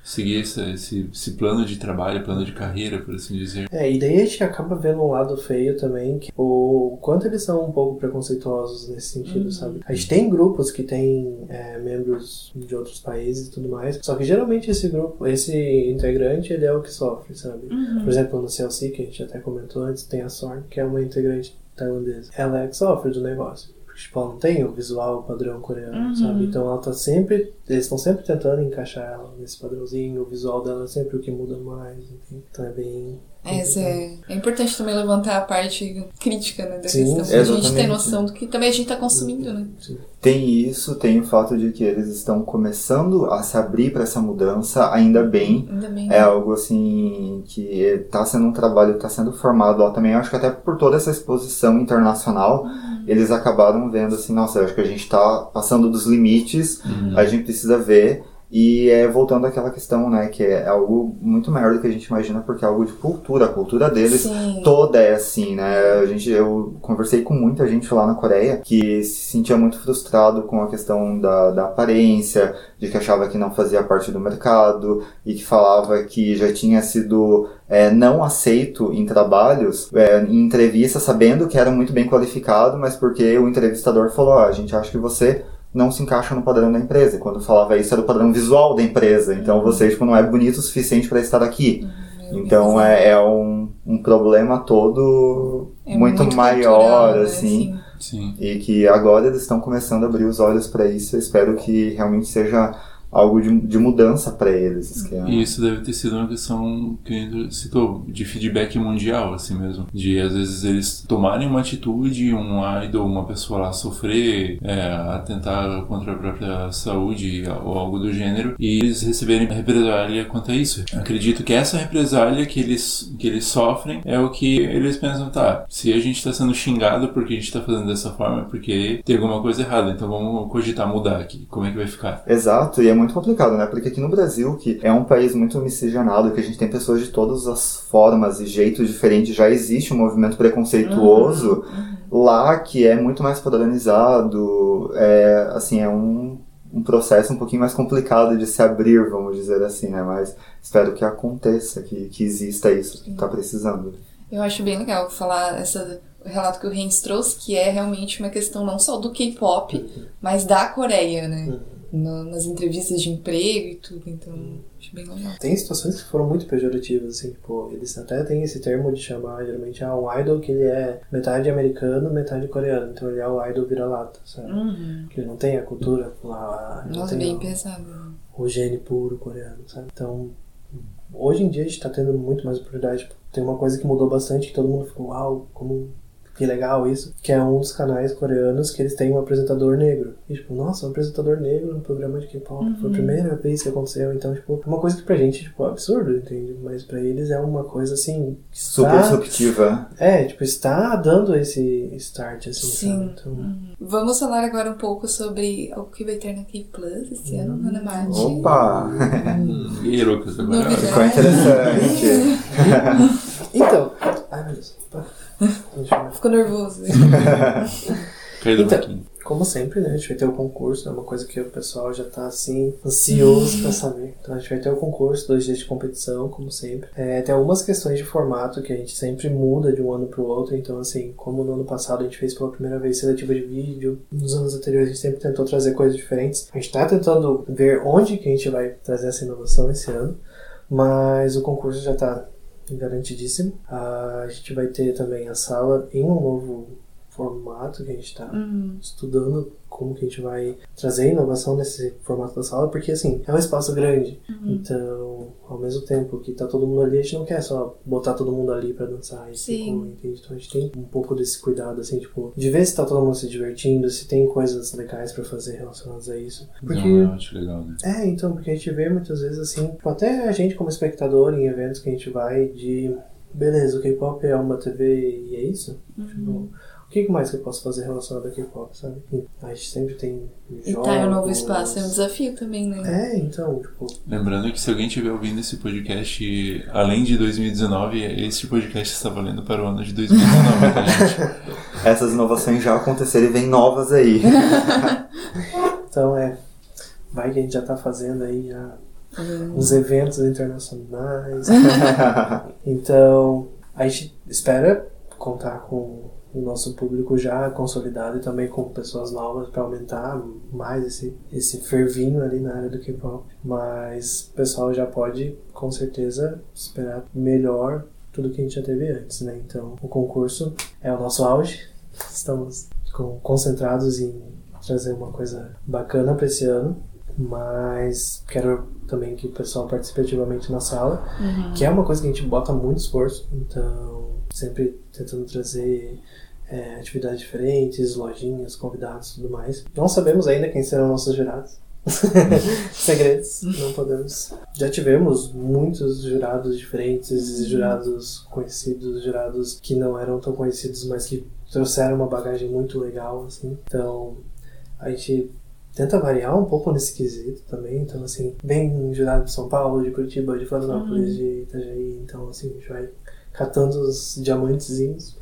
Speaker 1: Seguir esse, esse, esse plano de trabalho, plano de carreira, por assim dizer.
Speaker 4: É, e daí a gente acaba vendo um lado feio também, que o, o quanto eles são um pouco preconceituosos nesse sentido, sabe? A gente tem grupos que tem é, membros de outros países e tudo mais, só que geralmente esse grupo, esse integrante, ele é o que sofre, sabe?
Speaker 2: Uhum.
Speaker 4: Por exemplo, no CLC, que a gente até comentou antes, tem a Sorn, que é uma integrante tailandesa. Ela é que sofre do negócio. Tipo, ela não tem o visual padrão coreano,
Speaker 2: Uhum.
Speaker 4: sabe? Então ela tá sempre. Eles estão sempre tentando encaixar ela nesse padrãozinho, o visual dela é sempre o que muda mais, enfim. Então é bem.
Speaker 2: Essa é, é importante também levantar a parte crítica né, da
Speaker 4: Sim,
Speaker 2: questão. Pra gente ter noção do que também a gente tá consumindo, né?
Speaker 4: Sim.
Speaker 3: Tem isso, tem o fato de que eles estão começando a se abrir para essa mudança, ainda bem.
Speaker 2: Ainda bem.
Speaker 3: É algo assim que tá sendo um trabalho, tá sendo formado lá também. Eu acho que até por toda essa exposição internacional, eles acabaram vendo assim, nossa, eu acho que a gente tá passando dos limites, a gente precisa ver. E é voltando àquela questão, né, que é algo muito maior do que a gente imagina, porque é algo de cultura. A cultura deles
Speaker 2: Sim.
Speaker 3: toda é assim, né? A gente, eu conversei com muita gente lá na Coreia que se sentia muito frustrado com a questão da, da aparência, de que achava que não fazia parte do mercado e que falava que já tinha sido é, não aceito em trabalhos, é, em entrevistas, sabendo que era muito bem qualificado, mas porque o entrevistador falou: ah, a gente acha que você não se encaixa no padrão da empresa. E quando falava isso, era o padrão visual da empresa. Então você tipo, não é bonito o suficiente para estar aqui. Então é, é um, um problema todo
Speaker 2: É
Speaker 3: muito, maior,
Speaker 2: cultural, né,
Speaker 3: assim.
Speaker 1: Sim.
Speaker 3: E que agora eles estão começando a abrir os olhos para isso. Eu espero que realmente seja algo de, de mudança para eles. é-
Speaker 1: E isso deve ter sido uma questão que ele citou, de feedback mundial, assim mesmo. De às vezes eles tomarem uma atitude, um idol, uma pessoa lá sofrer, é, atentar contra a própria saúde ou algo do gênero, e eles receberem represália quanto a isso. Acredito que essa represália que eles, que eles sofrem é o que eles pensam, tá, se a gente tá sendo xingado porque a gente tá fazendo dessa forma, é porque tem alguma coisa errada, então vamos cogitar mudar aqui. Como é que vai ficar?
Speaker 3: Exato, e é muito complicado, né? Porque aqui no Brasil, que é um país muito miscigenado, que a gente tem pessoas de todas as formas e jeitos diferentes, já existe um movimento preconceituoso. Lá, que é muito mais padronizado, é, assim, é um, um processo um pouquinho mais complicado de se abrir, vamos dizer assim, né? Mas espero que aconteça, que, que exista isso, que tá precisando.
Speaker 2: Eu acho bem legal falar essa, o relato que o Renz trouxe, que é realmente uma questão não só do K-pop, mas da Coreia, né? No- nas entrevistas de emprego e tudo, então acho bem legal.
Speaker 4: Tem situações que foram muito pejorativas, assim, tipo, eles até têm esse termo de chamar, geralmente, ah, um idol que ele é metade americano, metade coreano. Então ele é o idol vira-lata, sabe?
Speaker 2: Uhum.
Speaker 4: Que ele não tem a cultura lá,
Speaker 2: Nossa,
Speaker 4: tem
Speaker 2: bem
Speaker 4: o-
Speaker 2: pesado.
Speaker 4: o gene puro coreano, sabe? Então, hoje em dia a gente tá tendo muito mais oportunidade. Tipo, tem uma coisa que mudou bastante, que todo mundo ficou, uau, como que legal isso, que é um dos canais coreanos que eles têm um apresentador negro. E tipo, nossa, um apresentador negro no programa de K-pop, foi a primeira vez que aconteceu. Então, tipo, é uma coisa que pra gente, tipo, é absurdo, entende? Mas pra eles é uma coisa, assim, que
Speaker 3: Super disruptiva.
Speaker 4: É, tipo, está dando esse start, assim,
Speaker 2: Sim.
Speaker 4: sabe? Então,
Speaker 2: Vamos falar agora um pouco sobre o que vai ter na K Plus esse ano, Hannah Mati.
Speaker 3: Opa!
Speaker 1: E aí, Lucas, agora?
Speaker 2: Novidade.
Speaker 3: Ficou interessante.
Speaker 4: então... Ai, meu Deus.
Speaker 2: Ficou nervoso.
Speaker 4: Então, como sempre, né, a gente vai ter o concurso, é uma coisa que o pessoal já tá assim, ansioso pra saber. Então a gente vai ter o concurso, dois dias de competição, como sempre. É, tem algumas questões de formato que a gente sempre muda de um ano pro outro, então assim, como no ano passado a gente fez pela primeira vez seletiva de vídeo, nos anos anteriores a gente sempre tentou trazer coisas diferentes. A gente tá tentando ver onde que a gente vai trazer essa inovação esse ano, mas o concurso já tá garantidíssimo. A gente vai ter também a sala em um novo formato que a gente está
Speaker 2: Uhum.
Speaker 4: estudando como que a gente vai trazer inovação nesse formato da sala, porque assim, é um espaço grande. Então, ao mesmo tempo que tá todo mundo ali, a gente não quer só botar todo mundo ali pra dançar e se
Speaker 2: Sim.
Speaker 4: comer, entende? Então a gente tem um pouco desse cuidado, assim, tipo, de ver se tá todo mundo se divertindo, se tem coisas legais pra fazer relacionadas a isso. Porque
Speaker 1: Então, eu acho legal, né?
Speaker 4: é, então, porque a gente vê muitas vezes assim, tipo, até a gente como espectador em eventos que a gente vai de beleza, o K-pop é uma TV e é isso? Tipo, o que mais que eu posso fazer relacionado a K-pop, sabe? A gente sempre tem
Speaker 2: E
Speaker 4: jogos.
Speaker 2: tá em um novo espaço, é um desafio também, né?
Speaker 4: É, então, tipo,
Speaker 1: Lembrando que se alguém estiver ouvindo esse podcast, além de 2019, este podcast está valendo para o ano de 2019, tá, gente?
Speaker 3: Essas inovações já aconteceram e vem novas aí.
Speaker 4: então é. Vai que a gente já tá fazendo aí já
Speaker 2: Uhum.
Speaker 4: uns eventos internacionais. então, a gente espera contar com o nosso público já consolidado e também com pessoas novas para aumentar mais esse, esse fervinho ali na área do K-pop. Mas o pessoal já pode, com certeza, esperar melhor tudo que a gente já teve antes, né? Então, o concurso é o nosso auge. Estamos com- concentrados em trazer uma coisa bacana para esse ano, mas quero também que o pessoal participe ativamente na sala, que é uma coisa que a gente bota muito esforço, então sempre tentando trazer é, atividades diferentes, lojinhas, convidados e tudo mais. Não sabemos ainda quem serão nossos jurados. Segredos, não podemos. Já tivemos muitos jurados diferentes, jurados conhecidos, jurados que não eram tão conhecidos, mas que trouxeram uma bagagem muito legal, assim. Então, a gente tenta variar um pouco nesse quesito também. Então, assim, vem jurado de São Paulo, de Curitiba, de Florianópolis, de Itajaí. Então, assim, a gente vai catando os diamantezinhos.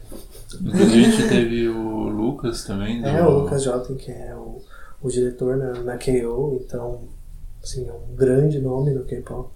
Speaker 1: Inclusive a gente teve o Lucas também. do-
Speaker 4: É o Lucas Jotten, que é o, o diretor na, na KO, então, assim, é um grande nome no K-pop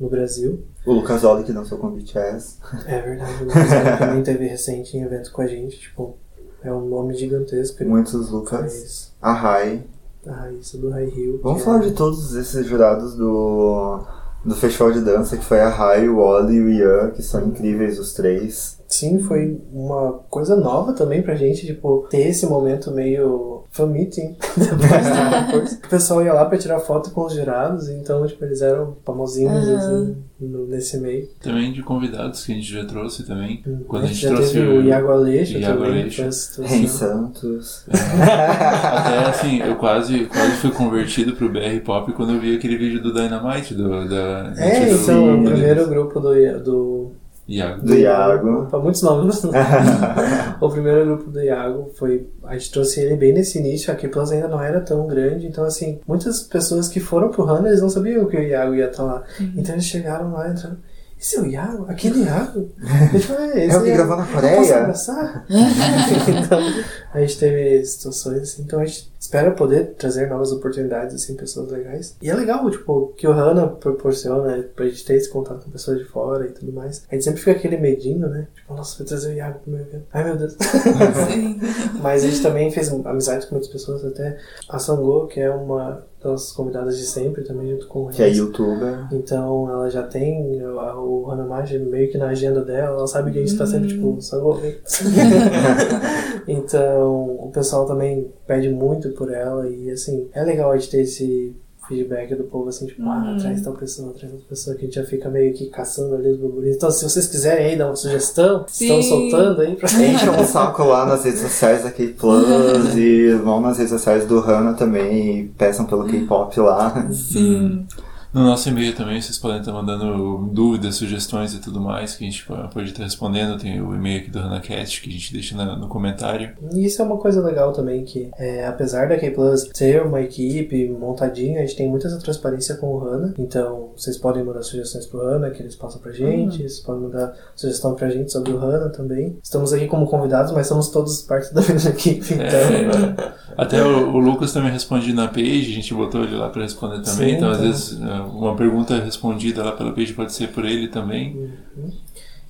Speaker 4: no Brasil.
Speaker 3: o Lucas Oli que dançou com o BTS.
Speaker 4: É verdade, o Lucas Jotten também teve recente em evento com a gente, tipo, é um nome gigantesco.
Speaker 3: Muitos Lucas. A Rai.
Speaker 4: a raíça do High Hill.
Speaker 3: Vamos
Speaker 4: que
Speaker 3: falar
Speaker 4: é-
Speaker 3: de todos esses jurados do, do festival de dança, que foi a Rai, o Oli e o Ian, que são incríveis os três.
Speaker 4: Sim, foi uma coisa nova também pra gente, tipo, ter esse momento meio fan meeting depois do concurso. O pessoal ia lá pra tirar foto com os jurados, então, tipo, eles eram famosinhos
Speaker 2: Aham.
Speaker 4: assim, no- nesse meio.
Speaker 1: Também de convidados que a gente já trouxe também. Quando
Speaker 4: a
Speaker 1: a
Speaker 4: gente
Speaker 1: gente
Speaker 4: já
Speaker 1: trouxe
Speaker 4: teve o Iago Aleixo
Speaker 1: Iago
Speaker 4: também,
Speaker 1: Aleixo.
Speaker 3: Santos.
Speaker 1: Até assim, eu quase, quase fui convertido pro BR Pop quando eu vi aquele vídeo do Dynamite, do, da.
Speaker 4: É, então, o primeiro grupo do, do
Speaker 1: Iago.
Speaker 3: Do Iago.
Speaker 4: Opa, muitos nomes. o primeiro grupo do Iago foi. A gente trouxe ele bem nesse início. A K-Plus ainda não era tão grande. Então, assim, muitas pessoas que foram pro Hana, eles não sabiam que o Iago ia estar lá. Então, eles chegaram lá entrando. Esse é o Iago? Aquele Iago? Ele falou, é, esse
Speaker 3: É o que
Speaker 4: Iago.
Speaker 3: gravou na
Speaker 4: Eu Posso
Speaker 3: Coreia?
Speaker 4: abraçar? então, a gente teve situações assim. Então, a gente espera poder trazer novas oportunidades, assim, pessoas legais. E é legal, tipo, que o HANA proporciona pra gente ter esse contato com pessoas de fora e tudo mais. A gente sempre fica aquele medinho, né? Tipo, nossa, vai trazer o Iago pro meu evento. Ai, meu Deus.
Speaker 2: Sim.
Speaker 4: Mas a gente também fez amizade com muitas pessoas, até a Sango, que é uma das convidadas de sempre, também junto com o
Speaker 3: Que é youtuber.
Speaker 4: Então ela já tem a- o Hanamaji meio que na agenda dela, ela sabe que a gente tá sempre tipo, Sango, vem. então o pessoal também pede muito por ela e assim, é legal a gente ter esse feedback do povo assim, tipo, ah, traz tal pessoa, traz outra pessoa, que a gente já fica meio que caçando ali os burburinhos. Então, se vocês quiserem aí dar uma sugestão, estão
Speaker 2: Sim.
Speaker 4: soltando aí pra
Speaker 3: Encham um saco lá nas redes sociais da K-Plus e vão nas redes sociais do Hana também e peçam pelo K-pop lá.
Speaker 2: Sim.
Speaker 1: No nosso e-mail também vocês podem estar mandando dúvidas, sugestões e tudo mais que a gente pode estar respondendo. Tem o e-mail aqui do HanaCast que a gente deixa na, no comentário.
Speaker 4: E isso é uma coisa legal também, que é, apesar da K-Plus ser uma equipe montadinha, a gente tem muita transparência com o HANA. Então, vocês podem mandar sugestões pro HANA, que eles passam pra gente. Vocês podem mandar sugestão pra gente sobre o HANA também. Estamos aqui como convidados, mas somos todos parte da mesma equipe. Então,
Speaker 1: É, até o, o Lucas também responde na page, a gente botou ele lá para responder também.
Speaker 4: Sim,
Speaker 1: então, às
Speaker 4: então.
Speaker 1: vezes, é, uma pergunta respondida lá pela page pode ser por ele também.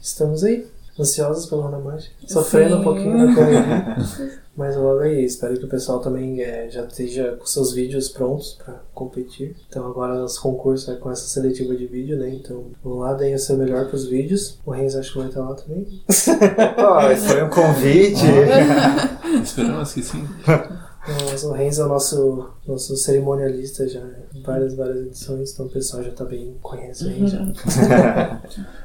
Speaker 4: estamos aí, ansiosos pelo HANA Mágica. Sofrendo um
Speaker 2: Sim.
Speaker 4: pouquinho na correria. Mas logo aí, espero que o pessoal também é, já esteja com seus vídeos prontos para competir. Então agora nosso concurso é com essa seletiva de vídeo, né? Então vão lá, deem o seu melhor pros vídeos. O Renzo acho que vai estar lá também.
Speaker 3: Opa, esse foi um convite.
Speaker 1: Esperamos que sim.
Speaker 4: Mas o Renzo é o nosso, nosso cerimonialista já, várias, várias edições, então o pessoal já tá bem, conhece aí já.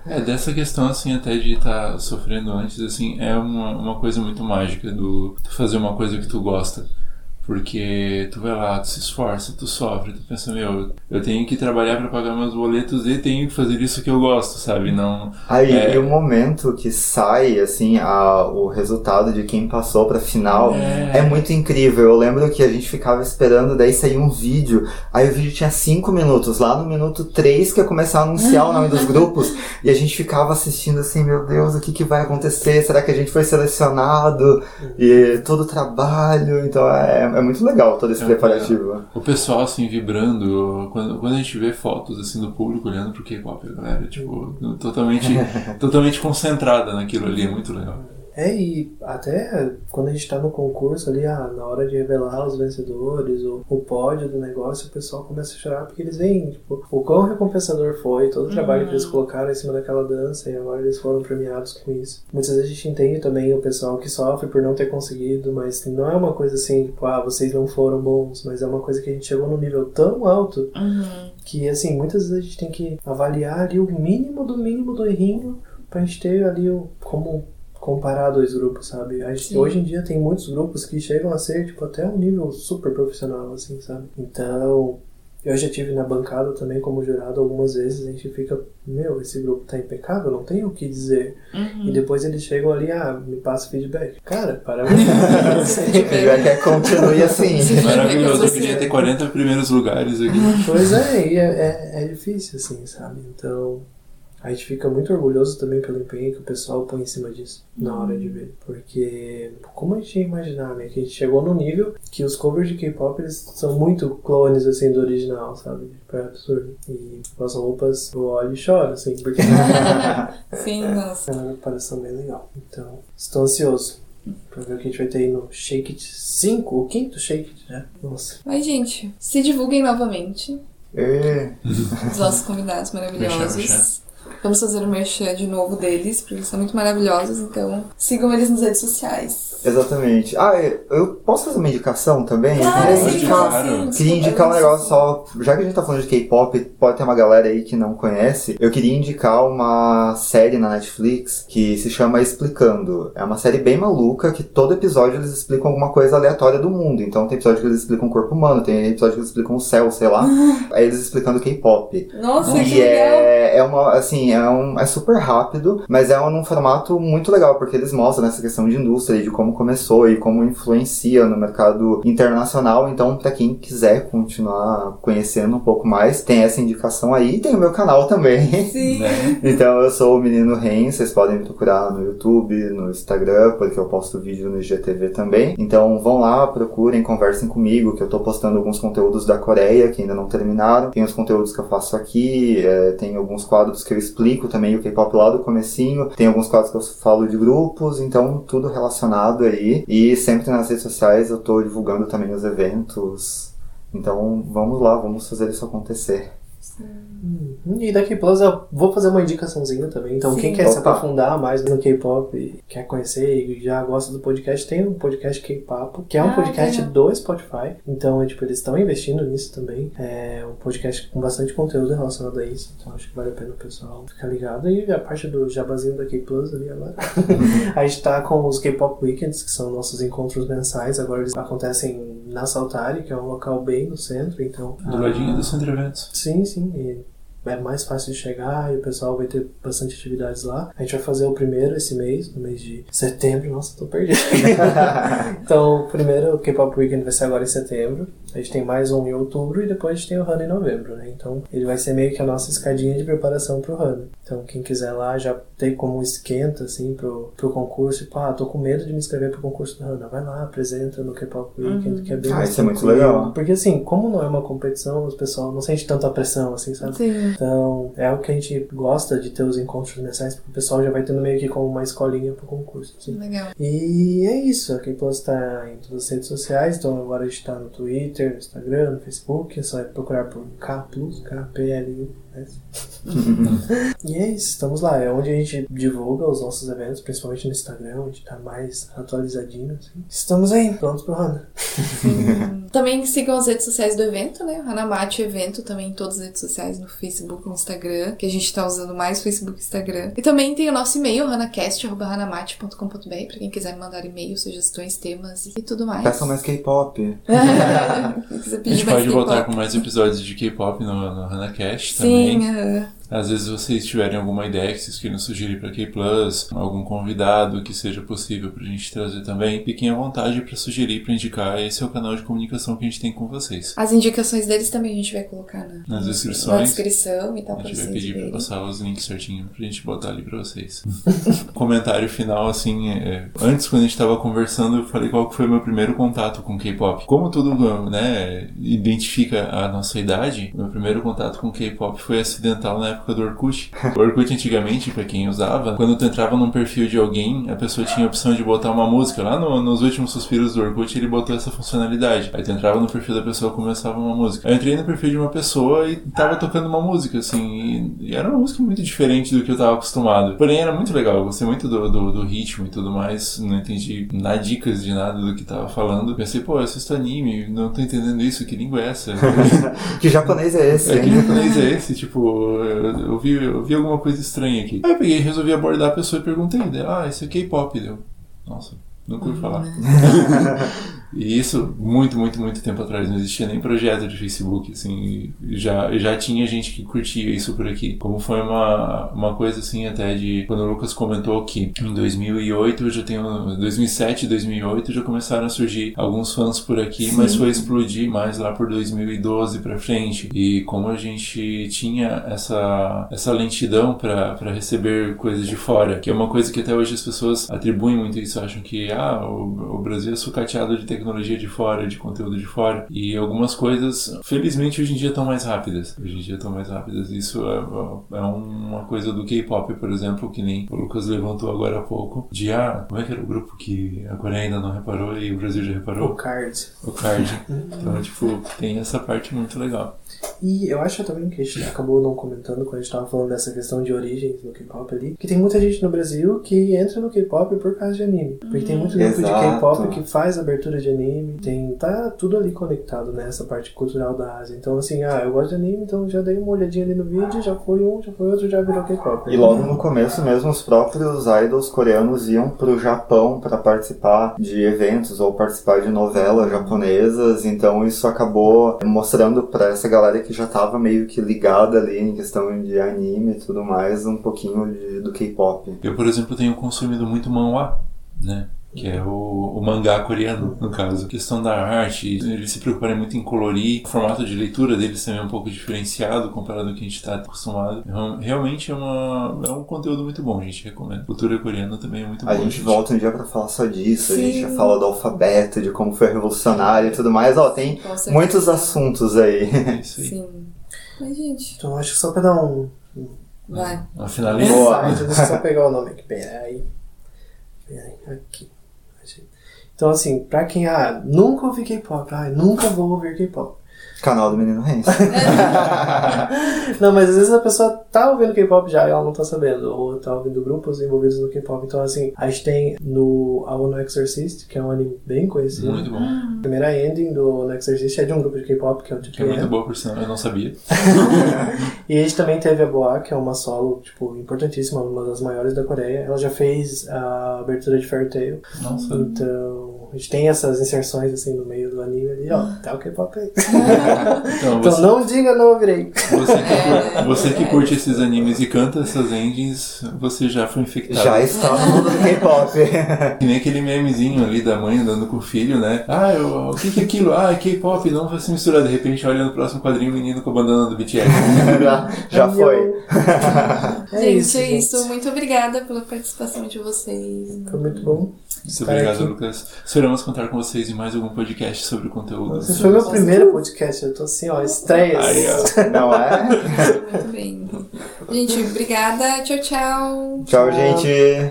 Speaker 1: É, dessa questão, assim, até de estar sofrendo antes, assim, é uma, uma coisa muito mágica do fazer uma coisa que tu gosta. Porque tu vai lá, tu se esforça, tu sofre, tu pensa, meu, eu tenho que trabalhar para pagar meus boletos e tenho que fazer isso que eu gosto, sabe? Não.
Speaker 3: Aí,
Speaker 1: É.
Speaker 3: e o momento que sai, assim, a, o resultado de quem passou pra final é. muito incrível. Eu lembro que a gente ficava esperando, daí saía um vídeo, aí o vídeo tinha cinco minutos, lá no minuto três que ia começar a anunciar o nome dos grupos, e a gente ficava assistindo assim, meu Deus, o que, que vai acontecer? Será que a gente foi selecionado? E todo o trabalho, então é, é muito legal todo esse
Speaker 1: É,
Speaker 3: preparativo.
Speaker 1: O pessoal, assim, vibrando, quando, quando a gente vê fotos, assim, do público olhando pro K-pop, a galera, tipo, totalmente, totalmente concentrada naquilo ali, é muito legal.
Speaker 4: É, e até quando a gente tá no concurso ali, ah, na hora de revelar os vencedores, o, o pódio do negócio, o pessoal começa a chorar porque eles veem, tipo, o quão recompensador foi, todo o trabalho que eles colocaram em cima daquela dança e agora eles foram premiados com isso. Muitas vezes a gente entende também o pessoal que sofre por não ter conseguido, mas não é uma coisa assim, tipo, ah, vocês não foram bons, mas é uma coisa que a gente chegou num nível tão alto que, assim, muitas vezes a gente tem que avaliar ali o mínimo do mínimo do errinho pra gente ter ali o, como comparar dois grupos, sabe? A gente, hoje em dia tem muitos grupos que chegam a ser, tipo, até um nível super profissional, assim, sabe? Então, eu já tive na bancada também como jurado algumas vezes, a gente fica, meu, esse grupo tá impecável, não tem o que dizer. E depois eles chegam ali, ah, me passa feedback. Cara, parabéns.
Speaker 3: Eu quero que continue assim.
Speaker 1: Maravilhoso, eu queria ter 40 primeiros lugares aqui.
Speaker 4: Pois é, e é, é, é difícil, assim, sabe? Então, a gente fica muito orgulhoso também pelo empenho que o pessoal põe em cima disso na hora de ver. Porque, como a gente ia imaginar, né? Que a gente chegou no nível que os covers de K-pop eles são muito clones, assim, do original, sabe? Tipo, é absurdo. E com as roupas, eu olho e choro, assim, porque
Speaker 2: Sim, nossa.
Speaker 4: é uma comparação bem legal. Então, estou ansioso pra ver o que a gente vai ter aí no Shake It 5, o quinto Shake It, né? Nossa.
Speaker 2: Mas, gente, se divulguem novamente.
Speaker 3: E-
Speaker 2: Os nossos convidados maravilhosos. Vamos fazer o merchan de novo deles, porque eles são muito maravilhosos, então sigam eles nas redes sociais.
Speaker 3: Exatamente. Ah, eu posso fazer uma indicação também?
Speaker 2: Ah,
Speaker 3: queria
Speaker 1: sim,
Speaker 3: indicar,
Speaker 1: claro.
Speaker 2: sim,
Speaker 3: queria indicar um negócio só. Já que a gente tá falando de K-pop, pode ter uma galera aí que não conhece. Eu queria indicar uma série na Netflix que se chama Explicando. É uma série bem maluca que todo episódio eles explicam alguma coisa aleatória do mundo. Então tem episódio que eles explicam o corpo humano, tem episódio que eles explicam o céu, sei lá. Aí eles explicando K-pop.
Speaker 2: Nossa, que
Speaker 3: E é, é uma, assim, é, um, é super rápido, mas é um, num formato muito legal, porque eles mostram essa questão de indústria, e de como começou e como influencia no mercado internacional. Então, pra quem quiser continuar conhecendo um pouco mais, tem essa indicação aí. E tem o meu canal também.
Speaker 2: Sim.
Speaker 3: Então, eu sou o Menino Ren, vocês podem me procurar no YouTube, no Instagram, porque eu posto vídeo no IGTV também. Então, vão lá, procurem, conversem comigo, que eu tô postando alguns conteúdos da Coreia, que ainda não terminaram. Tem os conteúdos que eu faço aqui, é, tem alguns quadros que eu explico também o K-pop lá do comecinho, tem alguns quadros que eu falo de grupos, então tudo relacionado aí. E sempre nas redes sociais eu tô divulgando também os eventos. Então, vamos lá, vamos fazer isso acontecer.
Speaker 4: Hum, E daqui Plus eu vou fazer uma indicaçãozinha também. Então,
Speaker 2: Sim.
Speaker 4: quem quer se
Speaker 3: Opa.
Speaker 4: aprofundar mais no K-pop, e quer conhecer e já gosta do podcast, tem um podcast K-Papo, que é um
Speaker 2: Ah,
Speaker 4: podcast
Speaker 2: legal.
Speaker 4: do Spotify. Então, é, tipo, eles estão investindo nisso também. É um podcast com bastante conteúdo relacionado a isso. Então, acho que vale a pena o pessoal ficar ligado. E a parte do jabazinho da K-Plus ali agora. a gente tá com os K-Pop Weekends, que são nossos encontros mensais. Agora eles acontecem na Saltari, que é um local bem no centro, então...
Speaker 1: Do ladinho do Centro Eventos.
Speaker 4: Sim, sim. E é mais fácil de chegar e o pessoal vai ter bastante atividades lá. A gente vai fazer o primeiro esse mês, no mês de setembro. Nossa, tô perdido. então, o primeiro K-Pop Weekend vai ser agora em setembro. A gente tem mais um em outubro e depois a gente tem o HANA em novembro, né? Então, ele vai ser meio que a nossa escadinha de preparação pro HANA. Então, quem quiser lá já tem como esquenta, assim, pro, pro concurso. Tipo, ah, tô com medo de me inscrever pro concurso do HANA. Vai lá, apresenta no K-Pop Weekend, que é bem
Speaker 3: Ah, isso é muito legal.
Speaker 4: Porque, assim, como não é uma competição, os pessoal não sente tanta pressão, assim, sabe?
Speaker 2: Sim.
Speaker 4: Então, é algo que a gente gosta de ter os encontros mensais, porque o pessoal já vai tendo meio que como uma escolinha pro concurso. assim.
Speaker 2: Legal.
Speaker 4: E é isso, a K-Plus tá em todas as redes sociais, então agora a gente tá no Twitter, no Instagram, Facebook, é só procurar por K Plus, E é isso, estamos lá, é onde a gente divulga os nossos eventos, principalmente no Instagram, onde tá mais atualizadinho, assim. Estamos aí, prontos pro Hana.
Speaker 2: Também sigam as redes sociais do evento, né? Hanamate Evento também em todas as redes sociais, no Facebook, no Instagram, que a gente tá usando mais Facebook e Instagram. E também tem o nosso e-mail, hanacast.hanamate.com.br, pra quem quiser mandar e-mail, sugestões, temas e tudo mais.
Speaker 3: Peçam mais K-pop.
Speaker 1: A gente pode voltar com mais episódios de K-pop no, no HanaCast também.
Speaker 2: Sim, aham.
Speaker 1: Às vezes vocês tiverem alguma ideia que vocês queiram sugerir para K Plus, algum convidado que seja possível pra gente trazer também, fiquem à vontade para sugerir, para indicar. Esse é o canal de comunicação que a gente tem com vocês.
Speaker 2: As indicações deles também a gente vai colocar na,
Speaker 1: Nas
Speaker 2: na
Speaker 1: descrições.
Speaker 2: descrição e tal,
Speaker 1: A gente vai pedir
Speaker 2: verem.
Speaker 1: passar os links certinho pra gente botar ali pra vocês. Comentário final, assim, é, antes quando a gente tava conversando, eu falei qual foi o meu primeiro contato com K-pop. Como tudo, né, identifica a nossa idade, meu primeiro contato com K-pop foi acidental na época do Orkut. O Orkut antigamente, pra quem usava, quando tu entrava num perfil de alguém, a pessoa tinha a opção de botar uma música. Lá no- nos últimos suspiros do Orkut, ele botou essa funcionalidade. Aí tu entrava no perfil da pessoa e começava uma música. Aí eu entrei no perfil de uma pessoa e tava tocando uma música, assim, e, e era uma música muito diferente do que eu tava acostumado. Porém, era muito legal, eu gostei muito do, do, do ritmo e tudo mais, não entendi nada dicas de nada do que tava falando. Pensei, pô, eu assisto anime, não tô entendendo isso, que língua é essa?
Speaker 3: Que japonês é esse?
Speaker 1: É, que japonês é esse? Tipo, eu, vi, eu vi alguma coisa estranha aqui. Aí eu peguei resolvi abordar a pessoa e perguntei. Daí, ah, esse é K-pop. Deu. Nossa, nunca ouvi falar. E isso muito, muito, muito tempo atrás. Não existia nem projeto de Facebook, assim. Já, já tinha gente que curtia isso por aqui. Como foi uma, uma coisa, assim, até de... Quando o Lucas comentou que em 2008, eu já tenho... 2007, 2008, já começaram a surgir alguns fãs por aqui, mas foi explodir mais lá por 2012 pra frente. E como a gente tinha essa, essa lentidão pra pra receber coisas de fora, que é uma coisa que até hoje as pessoas atribuem muito isso, acham que ah, o, o Brasil é sucateado de tecnologia de fora, de conteúdo de fora. E algumas coisas, felizmente, hoje em dia estão mais rápidas. Hoje em dia estão mais rápidas. Isso é, é uma coisa do K-pop, por exemplo, que nem o Lucas levantou agora há pouco, de ah, como é que era o grupo que a Coreia ainda não reparou e o Brasil já
Speaker 4: O
Speaker 1: reparou?
Speaker 4: Card.
Speaker 1: O Card. Então, tipo, tem essa parte muito legal.
Speaker 4: E eu acho também que a gente acabou não comentando quando a gente tava falando dessa questão de origens no K-pop ali, que tem muita gente no Brasil que entra no K-pop por causa de anime. Porque tem muito grupo de. K-pop que faz abertura de anime, tem tá tudo ali conectado nessa parte cultural da Ásia. Então assim, ah, eu gosto de anime, então já dei uma olhadinha ali no vídeo, já foi um, já foi outro, já virou K-pop.
Speaker 3: E logo no começo mesmo os próprios idols coreanos iam pro Japão para participar de eventos ou participar de novelas japonesas, então isso acabou mostrando pra essa galera que já tava meio que ligada ali em questão de anime e tudo mais, um pouquinho de- do K-pop.
Speaker 1: Eu, por exemplo, tenho consumido muito manhwa, né? Que é o, o mangá coreano, no caso. A questão da arte, eles se preocuparem muito em colorir. O formato de leitura deles também é um pouco diferenciado comparado ao que a gente está acostumado. Então, realmente é, uma, é um conteúdo muito bom, gente. Recomendo. Cultura coreana também é muito
Speaker 3: A
Speaker 1: boa.
Speaker 3: gente volta um dia pra falar só disso, a gente
Speaker 2: Sim.
Speaker 3: já fala do alfabeto, de como foi revolucionário e tudo mais. Ó, tem muitos assuntos aí.
Speaker 1: É isso aí.
Speaker 2: Sim. Mas, gente,
Speaker 4: Então acho que só pra dar um
Speaker 2: vai.
Speaker 1: A finaliza.
Speaker 3: Boa.
Speaker 4: insight, deixa eu só pegar o nome aqui. Peraí. Peraí, aqui. Então assim, pra quem, ah, nunca ouvi K-pop, ah, nunca vou ouvir K-pop.
Speaker 3: Canal do Menino Renzo.
Speaker 4: Não, mas às vezes a pessoa tá ouvindo K-pop já e ela não tá sabendo, ou tá ouvindo grupos envolvidos no K-pop. Então, assim, a gente tem no Ao No Exorcist, que é um anime bem conhecido.
Speaker 1: Muito bom.
Speaker 4: A primeira ending do No Exorcist é de um grupo de K-pop, que é o
Speaker 1: Que é muito boa, por sinal. Eu não sabia.
Speaker 4: E a gente também teve a Boa, que é uma solo, tipo, importantíssima, uma das maiores da Coreia. Ela já fez a abertura de Fairy Tail.
Speaker 1: Nossa.
Speaker 4: Então, A gente tem essas inserções assim no meio do anime ali, ó, tá o K-pop aí.
Speaker 1: Então,
Speaker 4: Então
Speaker 1: você,
Speaker 4: não diga não ouvirei.
Speaker 1: você, que,
Speaker 2: É,
Speaker 1: você que curte esses animes e canta essas endings, você já foi infectado.
Speaker 3: Já está no mundo do K-pop.
Speaker 1: Que nem aquele memezinho ali da mãe andando com o filho, né? Ah, eu, o que que é aquilo? Ah, é K-pop, não vai se misturar. De repente, olha no próximo quadrinho o menino com a bandana do BTS.
Speaker 3: já já foi.
Speaker 4: É
Speaker 2: gente,
Speaker 4: isso,
Speaker 2: é
Speaker 4: gente.
Speaker 2: isso. Muito obrigada pela participação de vocês.
Speaker 4: Foi muito bom.
Speaker 1: Muito obrigado,
Speaker 4: aqui.
Speaker 1: Lucas. Esperamos contar com vocês em mais algum podcast sobre o conteúdo.
Speaker 4: Esse foi meu primeiro podcast, eu tô assim, ó, estreias.
Speaker 1: Aí, ó.
Speaker 3: Não é?
Speaker 2: Muito bem. Gente, obrigada. Tchau, tchau.
Speaker 3: Tchau, gente.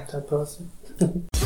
Speaker 4: Até a próxima.